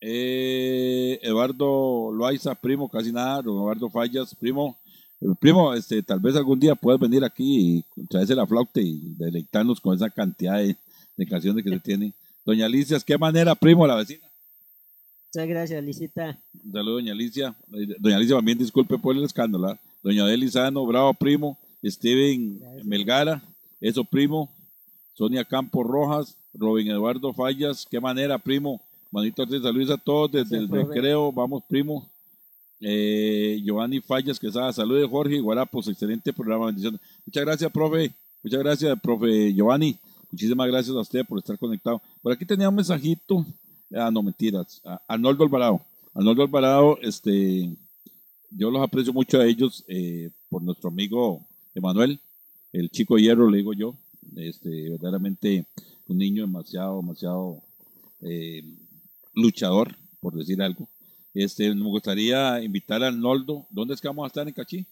eh, Eduardo Loaiza, primo, casi nada, don Eduardo Fallas, primo. Eh, Primo, este, tal vez algún día puedas venir aquí y traerse la flauta y deleitarnos con esa cantidad de, de canciones que se tiene. Doña Alicia, ¿qué manera, primo, la vecina? Muchas gracias, Lisita. Un saludo, doña Alicia. Eh, Doña Alicia, también disculpe por el escándalo. ¿ah? Doña Adel Lizano, bravo, primo. Steven Melgara, eso, primo. Sonia Campos Rojas, Robin Eduardo Fallas, qué manera, primo. Manito Ortiz, saludos a todos desde el profe. recreo, vamos, primo. Eh, Giovanni Fallas, que sabe, saludos, Jorge Guarapos, excelente programa, bendiciones. Muchas gracias, profe. Muchas gracias, profe Giovanni. Muchísimas gracias a usted por estar conectado. Por aquí tenía un mensajito. Ah, no, mentiras. A- Arnoldo Alvarado. Arnoldo Alvarado, este, yo los aprecio mucho a ellos eh, por nuestro amigo Emanuel, el chico hierro, le digo yo. Este, verdaderamente un niño demasiado, demasiado eh, luchador, por decir algo. Este, me gustaría invitar a Arnoldo. ¿Dónde es que vamos a estar en Cachí?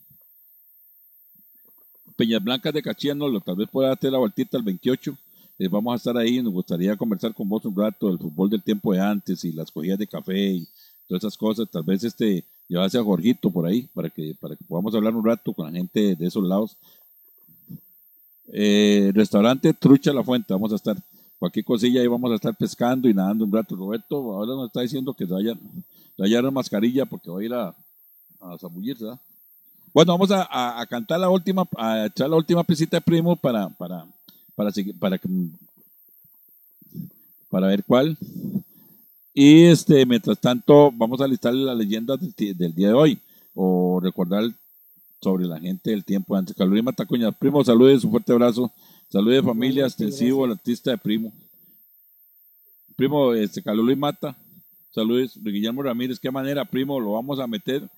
Peñas Blancas de Cachí, Arnoldo. Tal vez pueda hacer la vueltita el 28. Eh, vamos a estar ahí. Nos gustaría conversar con vos un rato del fútbol del tiempo de antes y las cogidas de café y todas esas cosas. Tal vez este llevarse a Jorgito por ahí para que, para que podamos hablar un rato con la gente de esos lados. Eh, restaurante Trucha La Fuente, vamos a estar. Cualquier cosilla ahí vamos a estar pescando y nadando un rato. Roberto ahora nos está diciendo que se vaya, se vaya la mascarilla porque va a ir a, a zambullirse. Bueno, vamos a, a- a cantar la última, a echar la última pisita de primo para, para, para, para, para ver cuál. Y este, mientras tanto, vamos a listar las leyendas del, del día de hoy o recordar sobre la gente del tiempo antes. Carolina Matacuña, primo, saludes, un fuerte abrazo. Saludos de familia, extensivo, el gracias. artista de primo. Primo, este, Carlos Luis Mata, saludos. Guillermo Ramírez, qué manera, primo, lo vamos a meter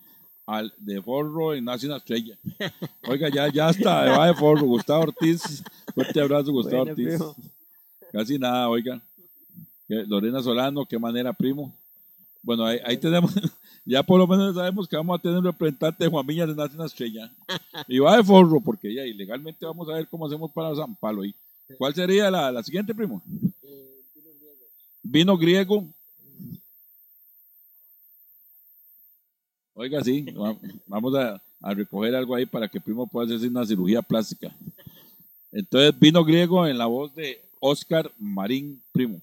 al de forro en Nace una estrella. Oiga, ya, ya está, va de forro. Gustavo Ortiz, fuerte abrazo, Gustavo Bueno, Ortiz. primo. Casi nada, oiga. Lorena Solano, qué manera, primo. Bueno, ahí, ahí tenemos, ya por lo menos sabemos que vamos a tener un representante de Juan Viñas de Nace una estrella. Y va de forro, porque ya ilegalmente vamos a ver cómo hacemos para San Palo ahí. ¿Cuál sería la, la siguiente, primo? Vino griego. Oiga, sí, va- vamos a, a recoger algo ahí para que primo pueda hacerse una cirugía plástica. Entonces, vino griego en la voz de Oscar Marín Primo.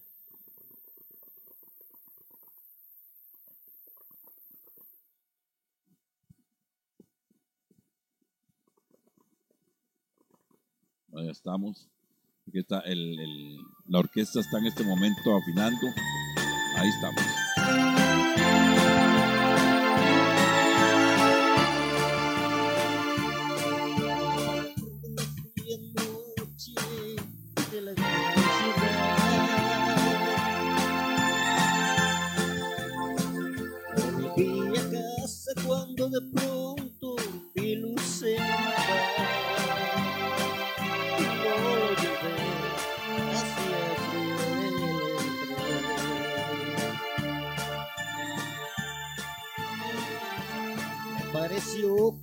Ahí estamos. Aquí está el, el- la orquesta está en este momento afinando. Ahí estamos.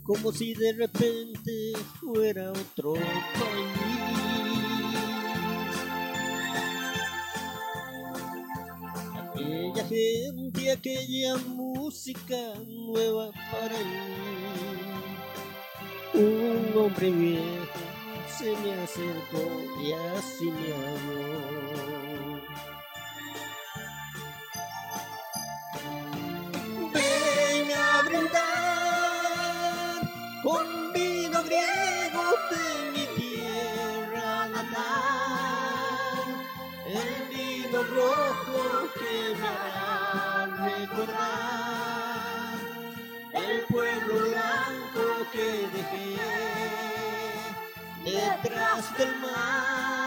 Como si de repente fuera otro país. Aquella gente, aquella música nueva para mí. Un hombre viejo se me acercó y así me habló. Con vino griego de mi tierra natal, el vino rojo que me hará recordar el pueblo blanco que dejé detrás del mar.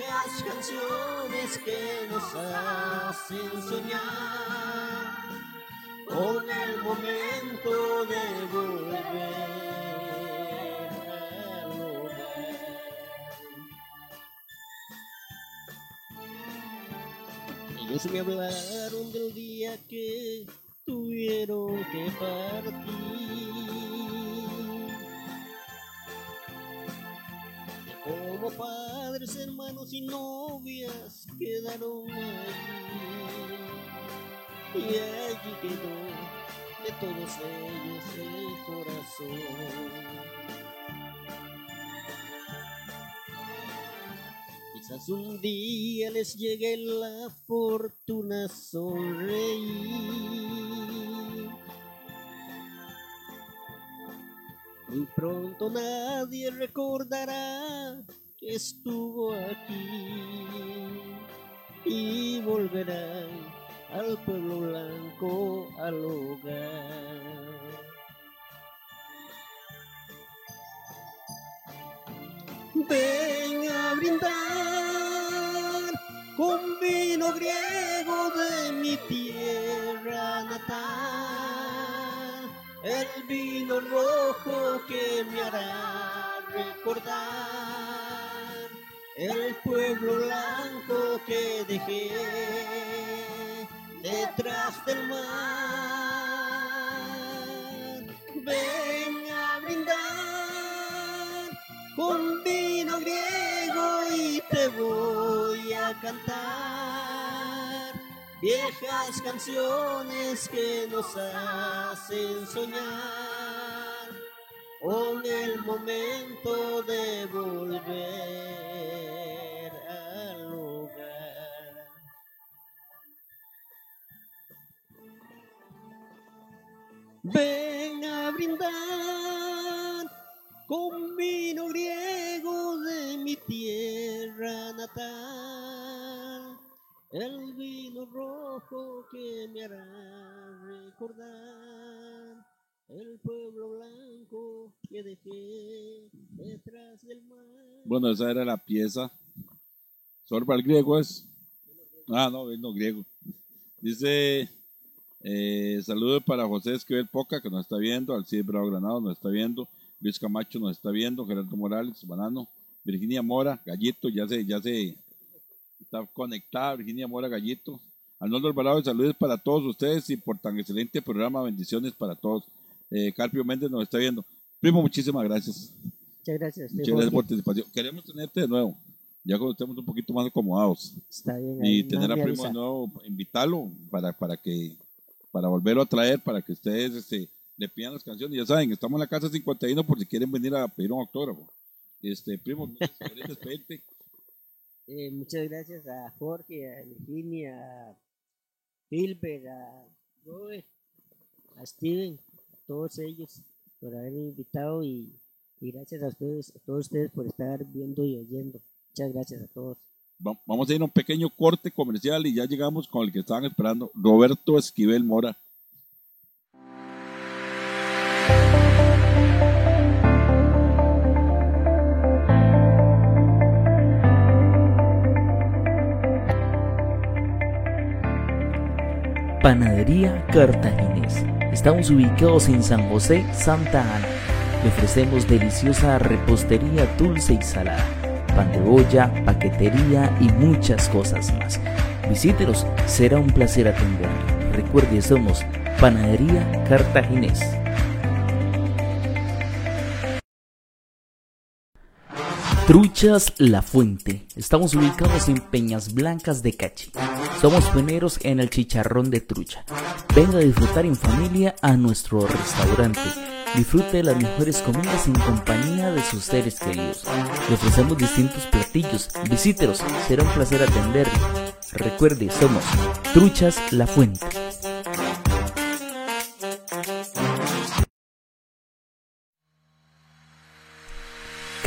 Viejas canciones que nos hacen soñar con el momento de volver hogar. Ellos me hablaron del día que tuvieron que partir. De cómo padres, hermanos y novias quedaron allí. Y allí quedó de todos ellos el corazón. Quizás un día les llegue la fortuna sonreír. Muy pronto nadie recordará estuvo aquí y volverán al pueblo blanco al hogar. Ven a brindar con vino griego de mi tierra natal, el vino rojo que me hará recordar el pueblo blanco que dejé detrás del mar. Ven a brindar con vino griego y te voy a cantar viejas canciones que nos hacen soñar con el momento de volver al hogar. Ven a brindar con vino griego de mi tierra natal, el vino rojo que me hará recordar el pueblo blanco que dejé detrás del mar. Bueno, esa era la pieza. Sorba el griego es. Ah, no, es no griego. Dice, eh, saludos para José Esquivel Poca, que nos está viendo, Alcides Bravo Granado nos está viendo, Luis Camacho nos está viendo, Gerardo Morales, Banano, Virginia Mora, Gallito, ya se, ya se está conectada, Virginia Mora, Gallito. Arnoldo Alvarado, saludos para todos ustedes y por tan excelente programa, bendiciones para todos. Eh, Carpio Méndez nos está viendo. Primo, muchísimas gracias. Muchas gracias. Muchas gracias por participación. Queremos tenerte de nuevo, ya cuando estemos un poquito más acomodados. Está bien. Y tener a Primo de nuevo, invitarlo para, para que para volverlo a traer, para que ustedes este, le pidan las canciones. Ya saben, estamos en la casa 51 por si quieren venir a pedir un autógrafo. Este, Primo, no despedirte. Eh, muchas gracias a Jorge, a Virginia, a Hilbert, a Robert, a Steven, todos ellos por haberme invitado y, y gracias a ustedes, a todos ustedes por estar viendo y oyendo. Muchas gracias a todos. Va- Vamos a ir a un pequeño corte comercial y ya llegamos con el que estaban esperando, Roberto Esquivel Mora. Panadería Cartaginés. Estamos ubicados en San José, Santa Ana. Le ofrecemos deliciosa repostería dulce y salada, pan de olla, paquetería y muchas cosas más. Visítenos, será un placer atenderle. Recuerde, somos Panadería Cartaginés. Truchas La Fuente. Estamos ubicados en Peñas Blancas de Cachi. Somos pioneros en el chicharrón de trucha. Venga a disfrutar en familia a nuestro restaurante. Disfrute de las mejores comidas en compañía de sus seres queridos. Le ofrecemos distintos platillos. Visítelos, será un placer atenderle. Recuerde, somos Truchas La Fuente.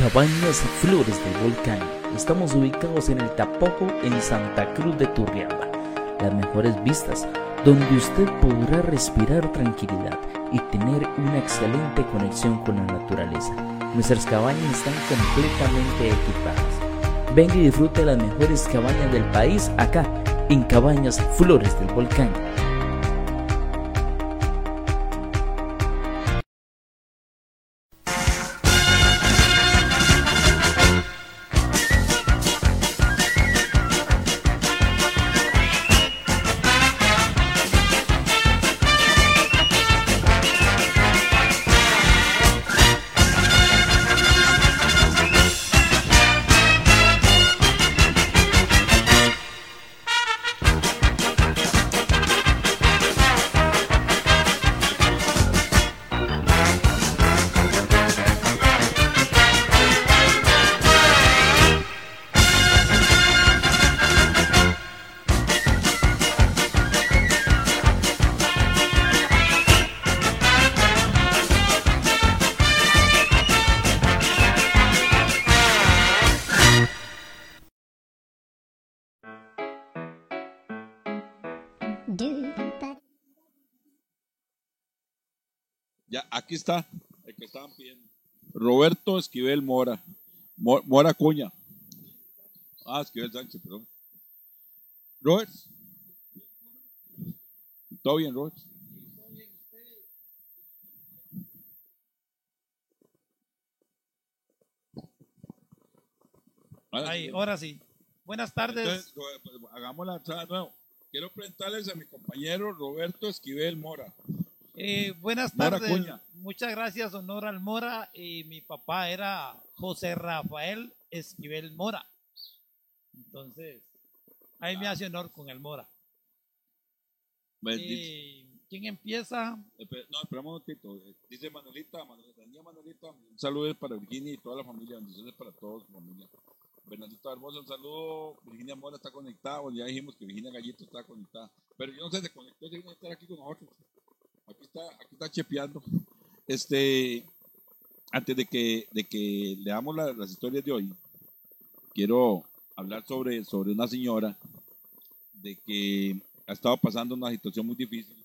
Cabañas Flores del Volcán. Estamos ubicados en el Tapojo, en Santa Cruz de Turrialba. Las mejores vistas, donde usted podrá respirar tranquilidad y tener una excelente conexión con la naturaleza. Nuestras cabañas están completamente equipadas. Venga y disfrute de las mejores cabañas del país acá, en Cabañas Flores del Volcán. Roberto Esquivel Mora. Mo- Mora Cuña. Ah, Esquivel Sánchez, perdón. Robert. ¿Todo bien, Robert? Ahora Ahí, ahora sí. Buenas tardes. Entonces, pues, hagamos la entrada de nuevo. Quiero presentarles a mi compañero Roberto Esquivel Mora. Eh, buenas tardes. Muchas gracias, honor al Mora. Y mi papá era José Rafael Esquivel Mora. Entonces, ahí me hace honor con el Mora. Eh, ¿Quién empieza? No, esperamos un. Eh, Dice Manuelita, Manuelita, Manuelita, un saludo para Virginia y toda la familia, bendiciones para todos, familia. Bernardito Hermoso, un saludo. Virginia Mora está conectada, ya dijimos que Virginia Gallito está conectada, pero yo no sé, se conectó, vino a estar aquí con nosotros. Aquí está, aquí está chepeando. Este, antes de que, de que leamos la- las historias de hoy, quiero hablar sobre, sobre una señora de que ha estado pasando una situación muy difícil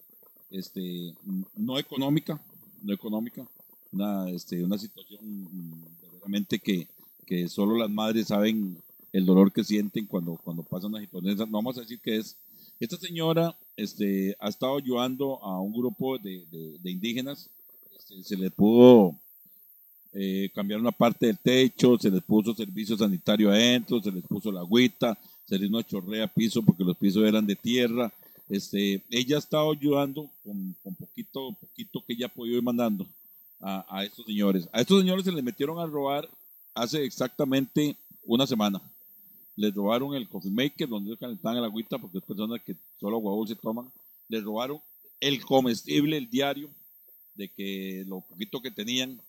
este, no económica, no económica, una, este, una situación verdaderamente que, que solo las madres saben el dolor que sienten cuando, cuando pasan una situación. esa. No vamos a decir que es. Esta señora este, ha estado ayudando a un grupo de, de- indígenas. Este, se le pudo eh, cambiar una parte del techo, se les puso servicio sanitario adentro, se les puso la agüita, se les no chorrea piso porque los pisos eran de tierra. Este, ella ha estado ayudando con, con poquito, poquito que ella ha podido ir mandando a, a estos señores. A estos señores se les metieron a robar hace exactamente una semana. Les robaron el coffee maker donde ellos calentaban el agüita porque es personas que solo agua se toman. Les robaron el comestible, el diario, de que lo poquito que tenían.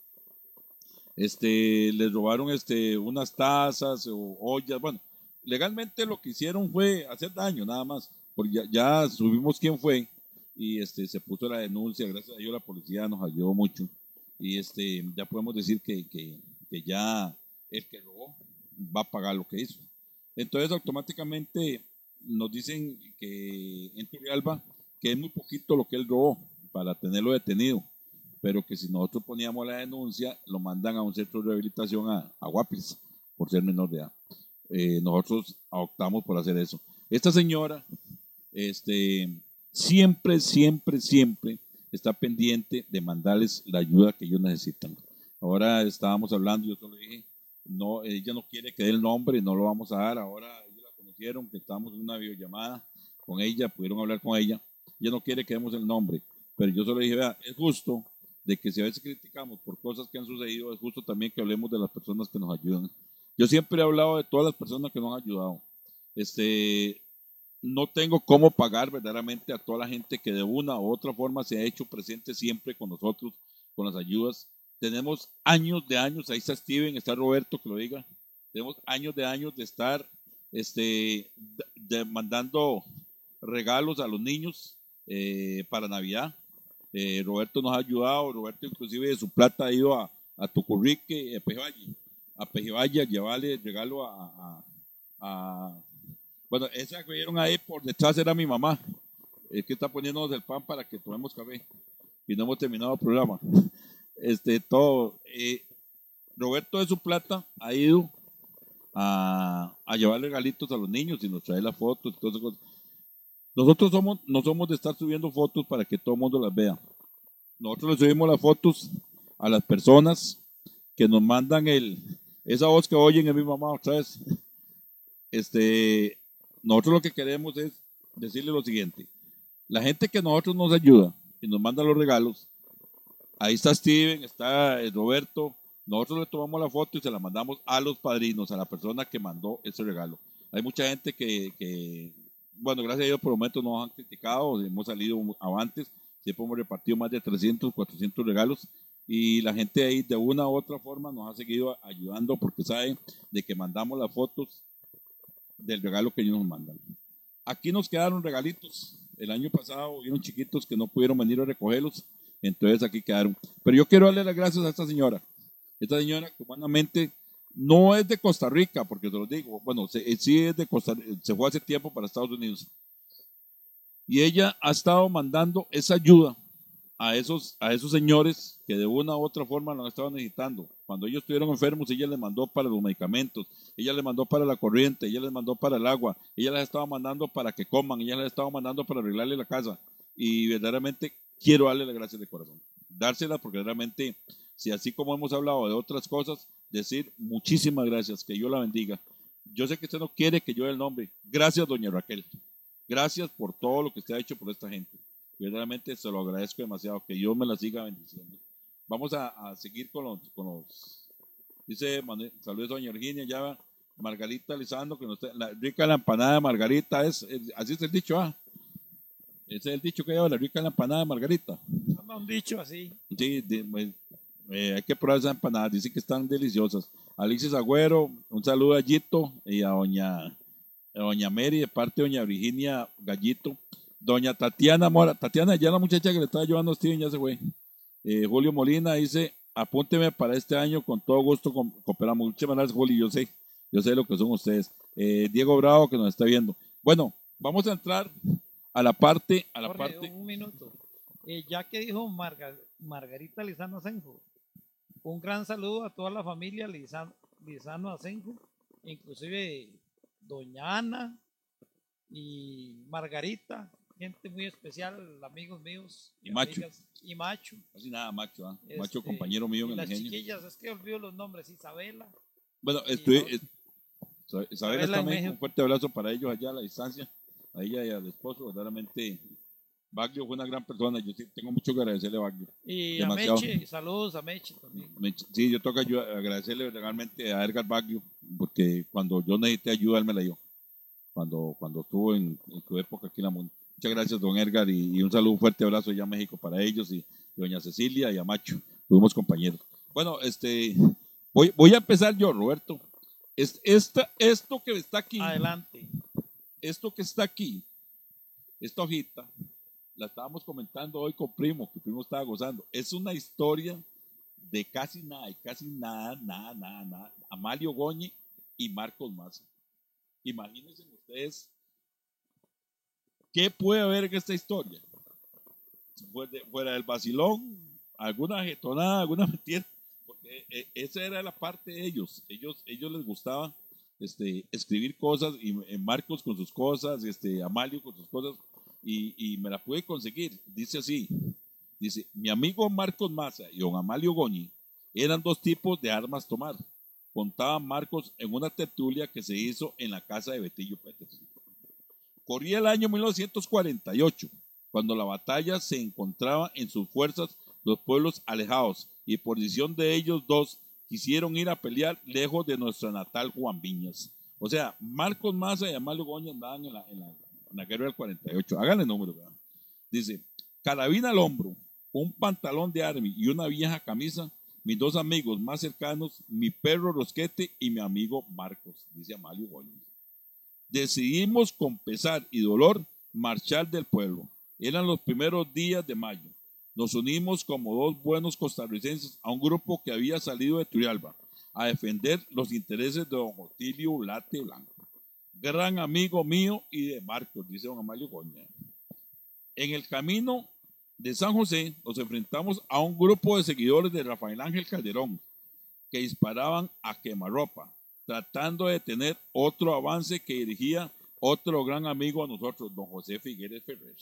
Este, les robaron este, unas tazas o ollas, bueno, legalmente lo que hicieron fue hacer daño, nada más. Porque ya, ya subimos quién fue y este se puso la denuncia. Gracias a Dios la policía nos ayudó mucho. Y este ya podemos decir que, que, que ya el que robó va a pagar lo que hizo. Entonces automáticamente nos dicen que en Turrialba que es muy poquito lo que él robó para tenerlo detenido, pero que si nosotros poníamos la denuncia, lo mandan a un centro de rehabilitación a, a Guapis por ser menor de edad. Eh, nosotros optamos por hacer eso. Esta señora, este, siempre, siempre, siempre está pendiente de mandarles la ayuda que ellos necesitan. Ahora estábamos hablando, yo solo dije, no, ella no quiere que dé el nombre, no lo vamos a dar. Ahora ellos la conocieron, que estábamos en una videollamada con ella, pudieron hablar con ella. Ella no quiere que demos el nombre, pero yo solo dije, vea, es justo de que si a veces criticamos por cosas que han sucedido, es justo también que hablemos de las personas que nos ayudan. Yo siempre he hablado de todas las personas que nos han ayudado. Este, no tengo cómo pagar verdaderamente a toda la gente que de una u otra forma se ha hecho presente siempre con nosotros, con las ayudas. Tenemos años de años, ahí está Steven, está Roberto, que lo diga. Tenemos años de años de estar este, mandando regalos a los niños eh, para Navidad. Eh, Roberto nos ha ayudado, Roberto inclusive de su plata ha ido a, a Tucurrique, a Pejivalle, a Pejivalle a llevarle regalo a- a- Bueno, esa que vieron ahí por detrás era mi mamá, es que está poniéndonos el pan para que tomemos café y no hemos terminado el programa. Este, todo. eh, Roberto de su plata ha ido a, a llevar regalitos a los niños y nos trae las fotos y todas. Nosotros somos, no somos de estar subiendo fotos para que todo el mundo las vea. Nosotros le subimos las fotos a las personas que nos mandan el, esa voz que oyen es mi mamá otra vez. Este, nosotros lo que queremos es decirle lo siguiente. La gente que nosotros nos ayuda y nos manda los regalos, ahí está Steven, está eh, Roberto, nosotros le tomamos la foto y se la mandamos a los padrinos, a la persona que mandó ese regalo. Hay mucha gente que, bueno, gracias a Dios por el momento nos han criticado, hemos salido avantes, siempre hemos repartido más de 300, 400 regalos y la gente ahí de una u otra forma nos ha seguido ayudando porque sabe de que mandamos las fotos del regalo que ellos nos mandan. Aquí nos quedaron regalitos. El año pasado hubieron chiquitos que no pudieron venir a recogerlos, entonces aquí quedaron. Pero yo quiero darle las gracias a esta señora. Esta señora humanamente no es de Costa Rica, porque te lo digo, bueno, se- eh, sí es de Costa se fue hace tiempo para Estados Unidos. Y ella ha estado mandando esa ayuda a esos, a esos señores que de una u otra forma lo estado necesitando. Cuando ellos estuvieron enfermos, ella les mandó para los medicamentos, ella les mandó para la corriente, ella les mandó para el agua, ella les estaba mandando para que coman, ella les estaba mandando para arreglarle la casa. Y verdaderamente quiero darle las gracias de corazón. Dársela porque realmente, si así como hemos hablado de otras cosas, decir muchísimas gracias, que Dios la bendiga. Yo sé que usted no quiere que yo dé el nombre. Gracias, doña Raquel. Gracias por todo lo que usted ha hecho por esta gente. Verdaderamente se lo agradezco demasiado. Que Dios me la siga bendiciendo. Vamos a, seguir con los, con los. Dice saludos doña Virginia, ya Margarita Lizando, que nos, la rica la empanada de Margarita es- así es el dicho, ah. Ese es el dicho que lleva la rica la empanada de Margarita. Me han dicho así. Sí, de- pues, eh, hay que probar esas empanadas, dicen que están deliciosas. Alexis Agüero, un saludo a Gallito y a doña, a doña Mary de parte de doña Virginia Gallito. Doña Tatiana Mora, Tatiana, ya la muchacha que le estaba llevando a Steven ya se fue. Eh, Julio Molina dice, apúnteme para este año, con todo gusto cooperamos. Muchas gracias, Julio, yo sé, yo sé lo que son ustedes. Eh, Diego Bravo que nos está viendo. Bueno, vamos a entrar a la parte, a la Jorge, parte. un minuto. Eh, ya que dijo Marga- Margarita Lizano Asenjo, un gran saludo a toda la familia Lizano, Lizano Asenjo, inclusive Doña Ana y Margarita, gente muy especial, amigos míos Y Macho. y Macho. Así nada, macho, ¿ah? macho Este, compañero mío y en el las ingenio. chiquillas, es que olvido los nombres, Isabela. Bueno, estoy, Isabela Isabela México. un fuerte abrazo para ellos allá a la distancia, a ella y al esposo, verdaderamente. Baglio fue una gran persona, yo tengo mucho que agradecerle a Baglio. Y Demasiado. a Meche, saludos a Meche también. Sí, yo tengo que agradecerle realmente a Edgar Baglio, porque cuando yo necesité ayuda, él me la dio. Cuando, cuando estuvo en, en su época aquí en la Mundo. Muchas gracias, don Edgar, y, y un saludo, un fuerte abrazo allá a México para ellos, y, y doña Cecilia y a Macho, fuimos compañeros. Bueno, este, voy, voy a empezar yo, Roberto. Es, esta, esto que está aquí, Adelante. Esto que está aquí, esta hojita, la estábamos comentando hoy con Primo, que Primo estaba gozando. Es una historia de casi nada, y casi nada, nada, nada, nada. Amalio Goñi y Marcos Maza. Imagínense ustedes qué puede haber en esta historia. Fuera del vacilón, alguna jetonada, alguna mentira. Porque eh, esa era la parte de ellos. Ellos, ellos les gustaba este, escribir cosas y eh, Marcos con sus cosas, este, Amalio con sus cosas. Y, y me la pude conseguir. Dice así. Dice, mi amigo Marcos Maza y don Amalio Goñi eran dos tipos de armas tomar. Contaba Marcos en una tertulia que se hizo en la casa de Betillo Peters. Corría el año 1948, cuando la batalla se encontraba en sus fuerzas los pueblos alejados y por decisión de ellos dos quisieron ir a pelear lejos de nuestra natal Juan Viñas. O sea, Marcos Maza y Amalio Goñi andaban en la, en la, en guerra del 48. Háganle número. Dice, carabina al hombro, un pantalón de army y una vieja camisa, mis dos amigos más cercanos, mi perro Rosquete y mi amigo Marcos, dice Amalio Goñi. Decidimos con pesar y dolor marchar del pueblo. Eran los primeros días de mayo. Nos unimos como dos buenos costarricenses a un grupo que había salido de Turrialba a defender los intereses de don Otilio Late Blanco. Gran amigo mío y de Marcos, dice don Amalio Goña. En el camino de San José nos enfrentamos a un grupo de seguidores de Rafael Ángel Calderón que disparaban a quemarropa, tratando de detener otro avance que dirigía otro gran amigo a nosotros, don José Figueres Ferrer.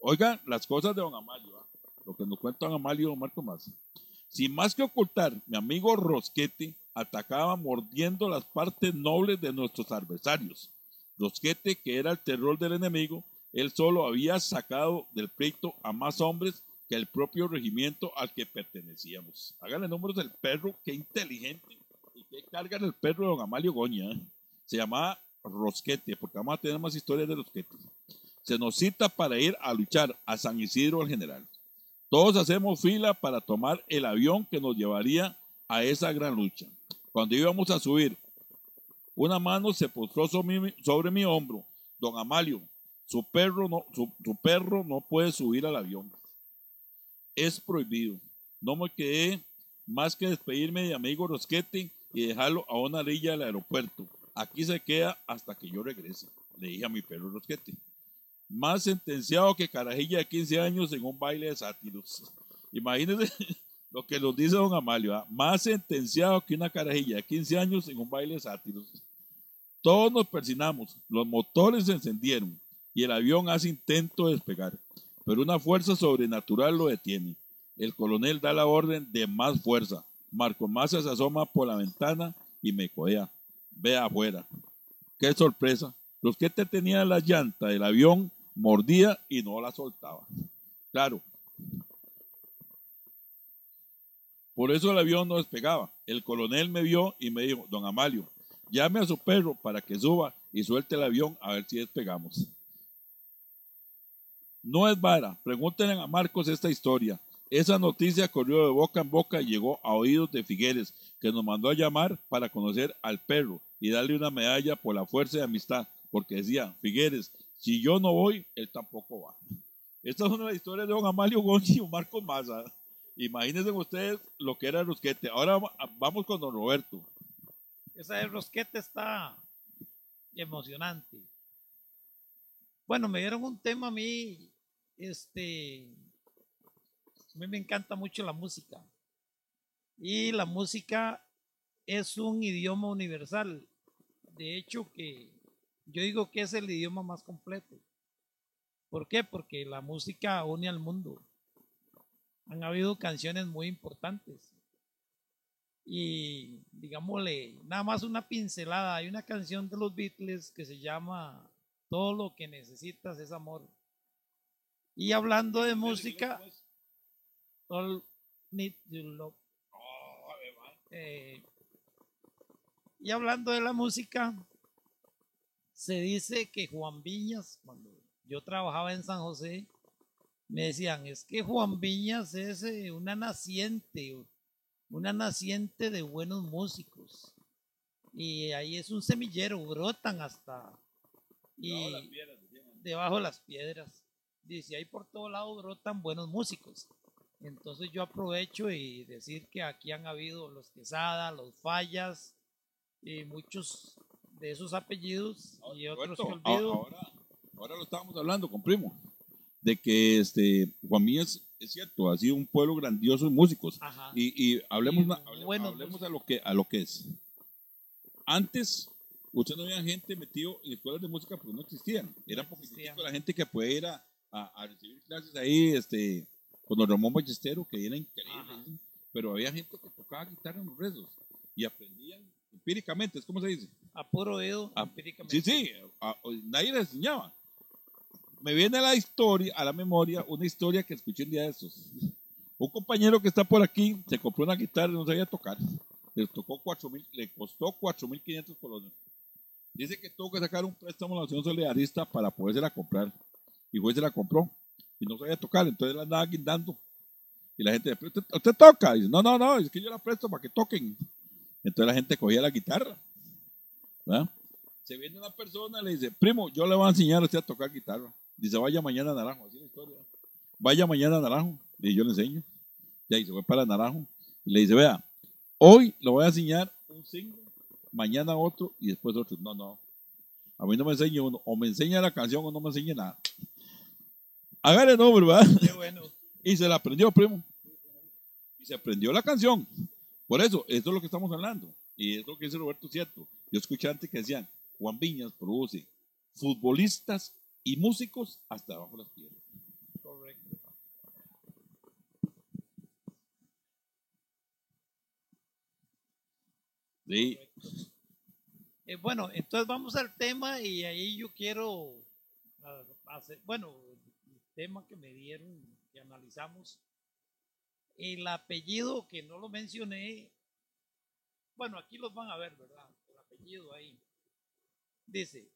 Oigan las cosas de don Amalio, ¿ah? Lo que nos cuenta don Amalio y don Marco Más. Sin más que ocultar, mi amigo Rosquete atacaba mordiendo las partes nobles de nuestros adversarios. Rosquete, que era el terror del enemigo, él solo había sacado del pleito a más hombres que el propio regimiento al que pertenecíamos. Háganle números del perro, qué inteligente. Y qué carga el perro de don Amalio Goña. ¿eh? Se llamaba Rosquete, porque vamos a tener más historias de Rosquete. Se nos cita para ir a luchar a San Isidro el General. Todos hacemos fila para tomar el avión que nos llevaría a esa gran lucha. Cuando íbamos a subir, una mano se postró sobre mi, sobre mi hombro. Don Amalio, su perro, no, su, su perro no puede subir al avión. Es prohibido. No me quedé más que despedirme de amigo Rosquete y dejarlo a una orilla del aeropuerto. Aquí se queda hasta que yo regrese, le dije a mi perro Rosquete. Más sentenciado que carajilla de 15 años en un baile de sátiros. Imagínense lo que nos dice don Amalio. ¿ah? Más sentenciado que una carajilla de 15 años en un baile de sátiros. Todos nos persinamos, los motores se encendieron y el avión hace intento de despegar, pero una fuerza sobrenatural lo detiene. El coronel da la orden de más fuerza. Marco Massa se asoma por la ventana y me codea. Ve afuera. Qué sorpresa. Los que te tenían la llanta del avión mordía y no la soltaba. Claro. Por eso el avión no despegaba. El coronel me vio y me dijo, don Amalio, llame a su perro para que suba y suelte el avión a ver si despegamos. No es vara. Pregúntenle a Marcos esta historia. Esa noticia corrió de boca en boca y llegó a oídos de Figueres, que nos mandó a llamar para conocer al perro y darle una medalla por la fuerza de amistad, porque decía, Figueres, si yo no voy, él tampoco va. Esta es una de las historias de don Amalio Gonchi y Marcos Maza. Imagínense ustedes lo que era el Rosquete. Ahora vamos con don Roberto. Esa de Rosquete está emocionante. Bueno, me dieron un tema a mí, este, a mí me encanta mucho la música. Y la música es un idioma universal. De hecho, que yo digo que es el idioma más completo. ¿Por qué? Porque la música une al mundo. Han habido canciones muy importantes. Y digámosle, nada más una pincelada. Hay una canción de los Beatles que se llama Todo lo que necesitas es amor. Y hablando de música, All Need Your Love. Eh, y hablando de la música, se dice que Juan Viñas, cuando yo trabajaba en San José, me decían, es que Juan Viñas es eh, una naciente, una naciente de buenos músicos. Y ahí es un semillero, brotan hasta. Y debajo de las piedras. Dice, ahí por todos lados brotan buenos músicos. Entonces yo aprovecho y decir que aquí han habido los Quesada, los Fallas, y muchos de esos apellidos y otros que Roberto, olvido. ahora, ahora lo estábamos hablando con Primo, de que este, Juan Mía es, es cierto, ha sido un pueblo grandioso de músicos. Ajá. Y, y hablemos, Y ma- hable- buenos hablemos a, lo que, a lo que es. Antes, usted no había gente metido en escuelas de música porque no existían. Era No existían. la gente que puede ir a, a- a recibir clases ahí, este, con don Ramón Ballestero, que era increíble. Ajá. Pero había gente que tocaba guitarra en los rezos y aprendían empíricamente, es como se dice. A puro oído, Ah, empíricamente. Sí, sí, a- a- nadie les enseñaba. Me viene a la historia, a la memoria, una historia que escuché un día de estos. Un compañero que está por aquí se compró una guitarra y no sabía tocar. Le, tocó cuatro mil, le costó 4.500 colones. Dice que tuvo que sacar un préstamo a la Nación Solidarista para podérsela comprar. Y fue y se la compró. Y no sabía tocar, entonces la andaba guindando. Y la gente, "¿Pero ¿usted, usted toca? Y dice, no, no, no, es que yo la presto para que toquen. Entonces la gente cogía la guitarra. ¿verdad? Se viene una persona y le dice, primo, yo le voy a enseñar a usted a tocar guitarra. Dice, vaya mañana a Naranjo, así es la historia. Vaya mañana a Naranjo. Y yo le enseño. Y ahí se fue para Naranjo. Y le dice, vea, hoy le voy a enseñar un single, mañana otro y después otro. No, no. A mí no me enseña uno. O me enseña la canción o no me enseña nada. Hágale el nombre, ¿verdad? Qué bueno. Y se la aprendió, primo. Y se aprendió la canción. Por eso, esto es lo que estamos hablando. Y es lo que dice Roberto cierto. Yo escuché antes que decían, Juan Viñas produce futbolistas y músicos hasta abajo las piedras. Correcto. Sí, Eh, bueno, entonces vamos al tema y ahí yo quiero ah, hacer, bueno, el tema que me dieron, que analizamos, el apellido que no lo mencioné, bueno, aquí los van a ver, ¿verdad? El apellido ahí. Dice,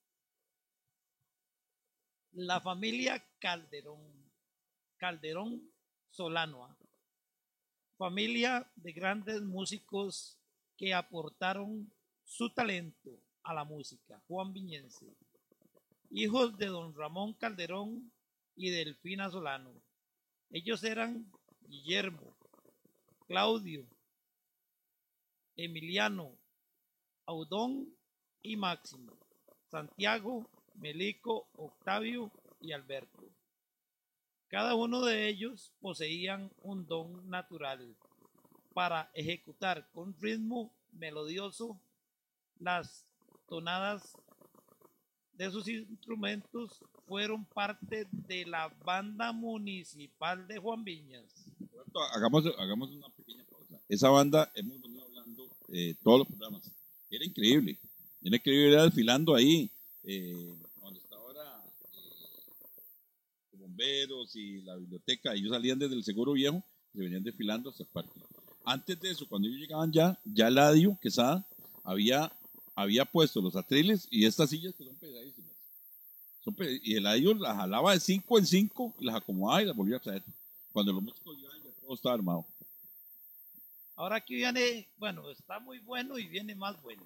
la familia Calderón, Calderón Solano, ¿ah? familia de grandes músicos que aportaron su talento a la música, Juan Viñense, hijos de don Ramón Calderón y Delfina Solano. Ellos eran Guillermo, Claudio, Emiliano, Audón y Máximo, Santiago, Melico, Octavio y Alberto. Cada uno de ellos poseían un don natural para ejecutar con ritmo melodioso las tonadas de sus instrumentos fueron parte de la banda municipal de Juan Viñas. Hagamos, hagamos una pequeña pausa. Esa banda, hemos venido hablando eh, todos los programas. Era increíble. Era increíble ir desfilando ahí, eh, donde está ahora eh, bomberos y la biblioteca. Ellos salían desde el Seguro Viejo y se venían desfilando hacia el parque. Antes de eso, cuando ellos llegaban ya, ya Ladio, Quesada, había, había puesto los atriles y estas sillas que son pesadísimas. Y el Ladio las jalaba de cinco en cinco y las acomodaba y las volvía a traer. Cuando los músicos llegaban ya todo estaba armado. Ahora aquí viene, bueno, está muy bueno y viene más bueno.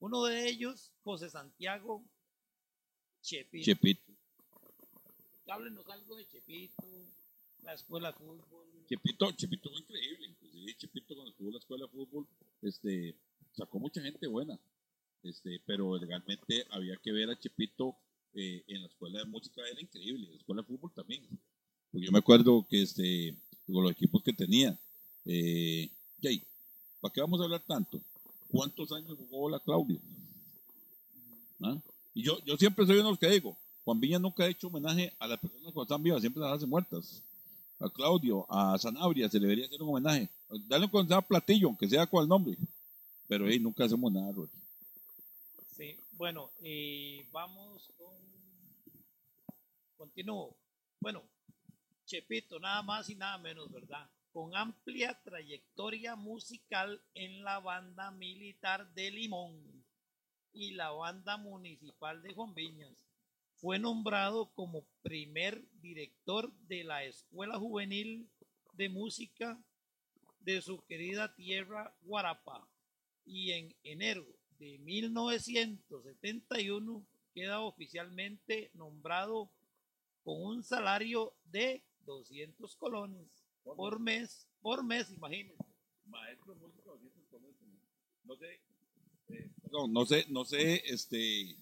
Uno de ellos, José Santiago Chepito. Chepito. Háblenos algo de Chepito, la escuela de fútbol. Chepito, Chepito fue increíble. Inclusive Chepito cuando estuvo en la escuela de fútbol, este, sacó mucha gente buena. Este, pero legalmente había que ver a Chepito eh, en la escuela de música, era increíble. En la escuela de fútbol también. Porque yo me acuerdo que este, con los equipos que tenía. Eh, Jay, ¿para qué vamos a hablar tanto? ¿Cuántos años jugó la Claudio? ¿Ah? Y yo, yo siempre soy uno de los que digo, Juan Viña nunca ha hecho homenaje a las personas cuando están vivas, siempre las hace muertas. A Claudio, a Sanabria se le debería hacer un homenaje. Dale un consejo a Platillo, aunque sea con el nombre. Pero ahí nunca hacemos nada, Roberto. Sí, bueno, y vamos con. Continúo. Bueno, Chepito, nada más y nada menos, ¿verdad? Con amplia trayectoria musical en la banda militar de Limón y la banda municipal de Viñas. Fue nombrado como primer director de la Escuela Juvenil de Música de su querida tierra Guarapa y en enero de 1971 queda oficialmente nombrado con un salario de 200 colones por mes, por mes, imagínense. Maestro de música, 200 colones. No sé, eh, perdón, no sé, no sé, este,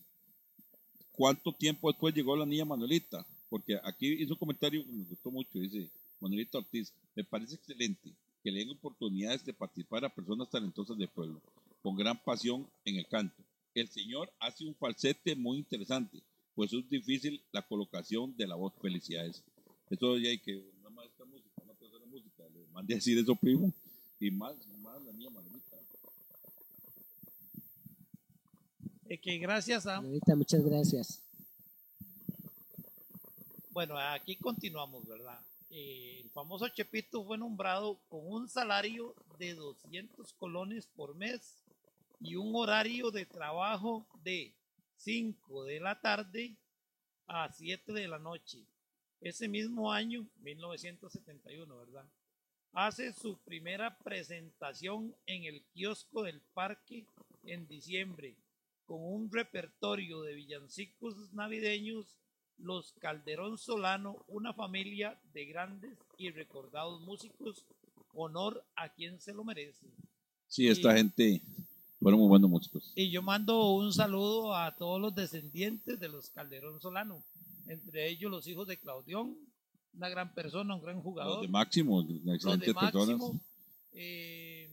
cuánto tiempo después llegó la niña Manuelita, porque aquí hizo un comentario que me gustó mucho, dice Manuelita Ortiz, me parece excelente que le den oportunidades de participar a personas talentosas del pueblo, con gran pasión en el canto. El señor hace un falsete muy interesante, pues es difícil la colocación de la voz. Felicidades. Eso ya hay que una maestra de música, una persona de música, le mandé a decir eso, primo, y más, más la niña Manuelita. Eh, que gracias a, Señorita, muchas gracias. bueno, aquí continuamos, ¿verdad? Eh, el famoso Chepito fue nombrado con un salario de 200 colones por mes y un horario de trabajo de 5 de la tarde a 7 de la noche. Ese mismo año, 1971, ¿verdad? Hace su primera presentación en el kiosco del parque en diciembre con un repertorio de villancicos navideños, los Calderón Solano, una familia de grandes y recordados músicos, honor a quien se lo merece. Sí, esta Y- gente fueron muy buenos músicos. Y yo mando un saludo a todos los descendientes de los Calderón Solano, entre ellos los hijos de Claudión, una gran persona, un gran Los jugador. de Máximo, excelentes personas. Eh,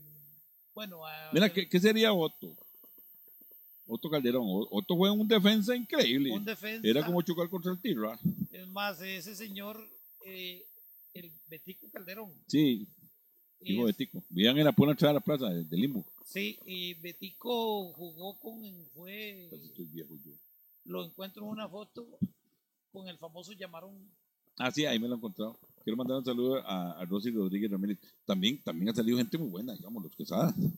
bueno, Mira, ¿qué, qué sería Otto? Otto Calderón. Otto fue un defensa increíble. un defensa. Era como chocar contra el Tirra. Es más, ese señor, eh, el Betico Calderón. Sí, hijo de es- Tico. Vivían en la pura entrada de la plaza de, de Limbo. Sí, y Betico jugó con, fue, Pues estoy viejo yo. lo encuentro en una foto con el famoso llamaron Ah, sí, ahí me lo he encontrado. Quiero mandar un saludo a, a Rosy Rodríguez Ramírez. También, también ha salido gente muy buena, digamos, los que saben.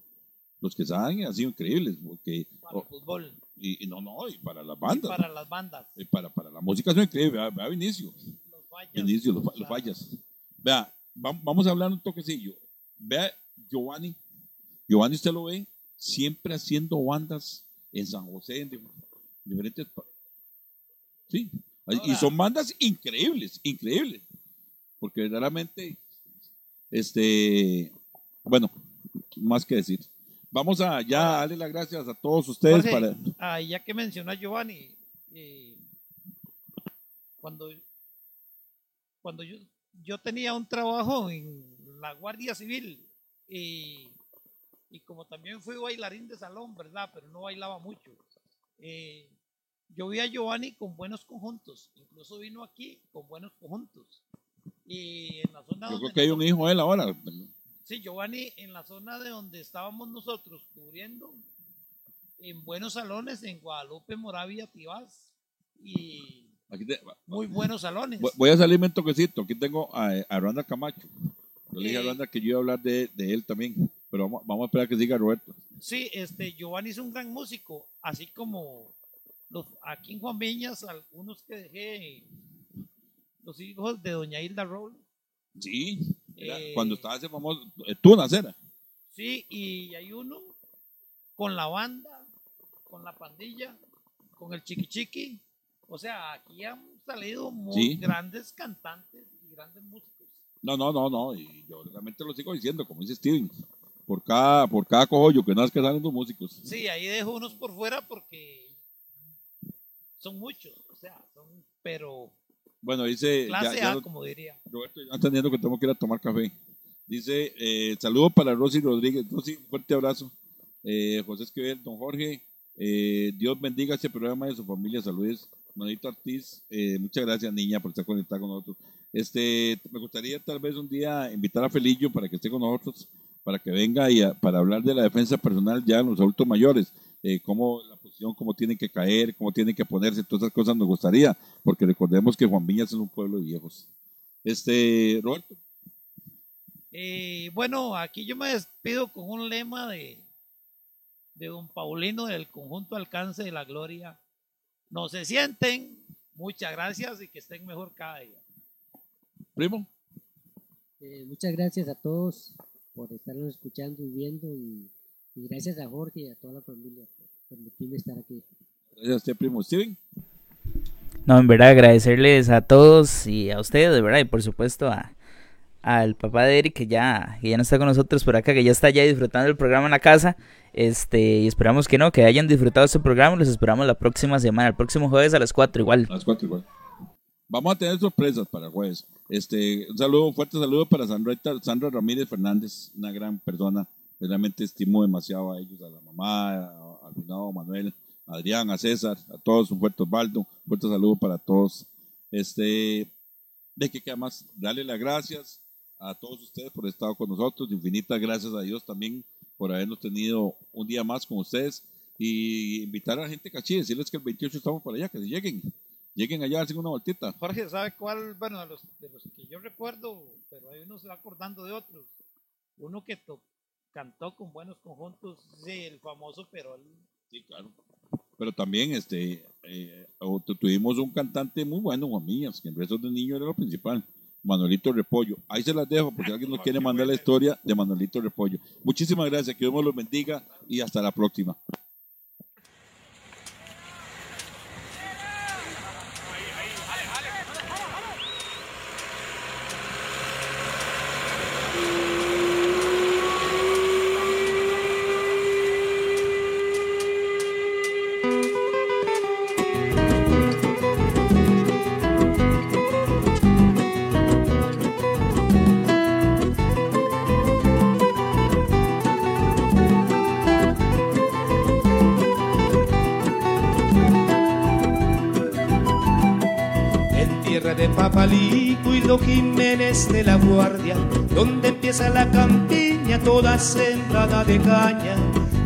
Los que saben han sido increíbles. Porque, para oh, el fútbol, y, y no, no, y para las y bandas. para las bandas, y para, para la música son increíbles. Vea, vea Vinicio. los fallas. Vinicio, los, los sea, fallas. Vea, vam- vamos a hablar un toquecillo. Vea, Giovanni. Giovanni, usted lo ve siempre haciendo bandas en San José, en dif- diferentes. Sí, y son bandas increíbles, increíbles. Porque verdaderamente, este, bueno, más que decir. Vamos a ya darle las gracias a todos ustedes Jorge, para. ah, ya que mencionó Giovanni, eh, cuando, cuando yo, yo tenía un trabajo en la Guardia Civil y, y como también fui bailarín de salón, ¿verdad? Pero no bailaba mucho. eh, yo vi a Giovanni con buenos conjuntos, incluso vino aquí con buenos conjuntos. Y en la zona Yo creo que hay un hijo él ahora. Sí, Giovanni, en la zona de donde estábamos nosotros cubriendo, en buenos salones en Guadalupe, Moravia, Tibás, y Aquí te- muy buenos salones. Voy- a salirme un toquecito. Aquí tengo a, a Randa Camacho. Yo le dije a Eh. Randa que yo iba a hablar de, de él también. Pero vamos, vamos a esperar que siga Roberto. Sí, este, Giovanni es un gran músico, así como los, aquí en Juan Viñas, algunos que dejé, los hijos de Doña Hilda Roll. Sí. Era Eh. Cuando estaba ese famoso. eh, Tú, Nacera. Sí, y hay uno con la banda, con la pandilla, con el chiqui chiqui. O sea, aquí han salido muy Sí. grandes cantantes y grandes músicos. No, no, no, no. Y yo realmente lo sigo diciendo, como dice Steven. Por cada, por cada cojollo que nazca salen dos músicos. Sí, ahí dejo unos por fuera porque son muchos, o sea, son, pero Bueno, dice. ya- clase ya A, lo- como diría. Roberto, ya entendiendo que tengo que ir a tomar café. Dice, eh, saludos para Rosy Rodríguez. Rosy, un fuerte abrazo. Eh, José Esquivel, don Jorge, eh, Dios bendiga este programa y su familia. Saludos. Manito Ortiz, eh, muchas gracias, niña, por estar conectada con nosotros. Este, me gustaría tal vez un día invitar a Felillo para que esté con nosotros, para que venga y a- para hablar de la defensa personal ya en los adultos mayores, eh, cómo la posición, cómo tienen que caer, cómo tienen que ponerse, todas esas cosas nos gustaría, porque recordemos que Juan Viñas es un pueblo de viejos. Este, Roberto. Eh, bueno, aquí yo me despido con un lema de, de don Paulino del conjunto Alcance de la Gloria. No se sienten, muchas gracias y que estén mejor cada día. Primo. Eh, muchas gracias a todos por estarnos escuchando y viendo y, y gracias a Jorge y a toda la familia por permitirme estar aquí. Gracias a usted, primo Steven. No, en verdad agradecerles a todos y a ustedes, de verdad, y por supuesto a al papá de Eric que ya, que ya no está con nosotros por acá, que ya está ya disfrutando el programa en la casa. Este, y esperamos que no, que hayan disfrutado este programa. Los esperamos la próxima semana, el próximo jueves a las 4 igual. A las 4 igual. Vamos a tener sorpresas para jueves. Este, un saludo, fuerte saludo para Sandra, Sandra Ramírez Fernández, una gran persona. Realmente estimo demasiado a ellos, a la mamá, a- cuñado Manuel, a Adrián, a César, a todos, un fuerte Osvaldo, fuerte saludo para todos. Este, de que queda más, darle las gracias a todos ustedes por estar con nosotros, infinitas gracias a Dios también por habernos tenido un día más con ustedes y invitar a la gente cachí, decirles que el 28 estamos por allá, que se lleguen, lleguen allá, hacen una vueltita. Jorge, ¿sabe cuál? Bueno, de los, de los que yo recuerdo, pero ahí uno se va acordando de otros. Uno que to- cantó con buenos conjuntos, sí, el famoso Perol. Sí, claro. Pero también este, eh, tuvimos un cantante muy bueno, Juan que en Besos de Niño era lo principal. Manuelito Repollo. Ahí se las dejo porque alguien nos quiere mandar la historia de Manuelito Repollo. Muchísimas gracias, que Dios me los bendiga y hasta la próxima. Jiménez de la Guardia, donde empieza la campiña toda sembrada de caña.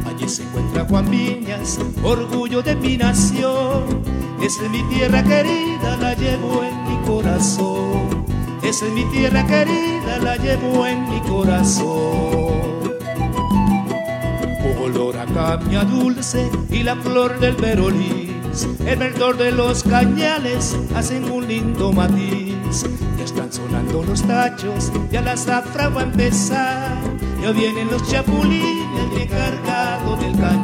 Allí se encuentra Juan Viñas, orgullo de mi nación. Es mi tierra querida, la llevo en mi corazón. Es mi tierra querida, la llevo en mi corazón. Olor a caña dulce y la flor del perolís, el verdor de los cañales hacen un lindo matiz. Sonando los tachos, ya la zafra va a empezar, ya vienen los chapulines bien cargados del cañón.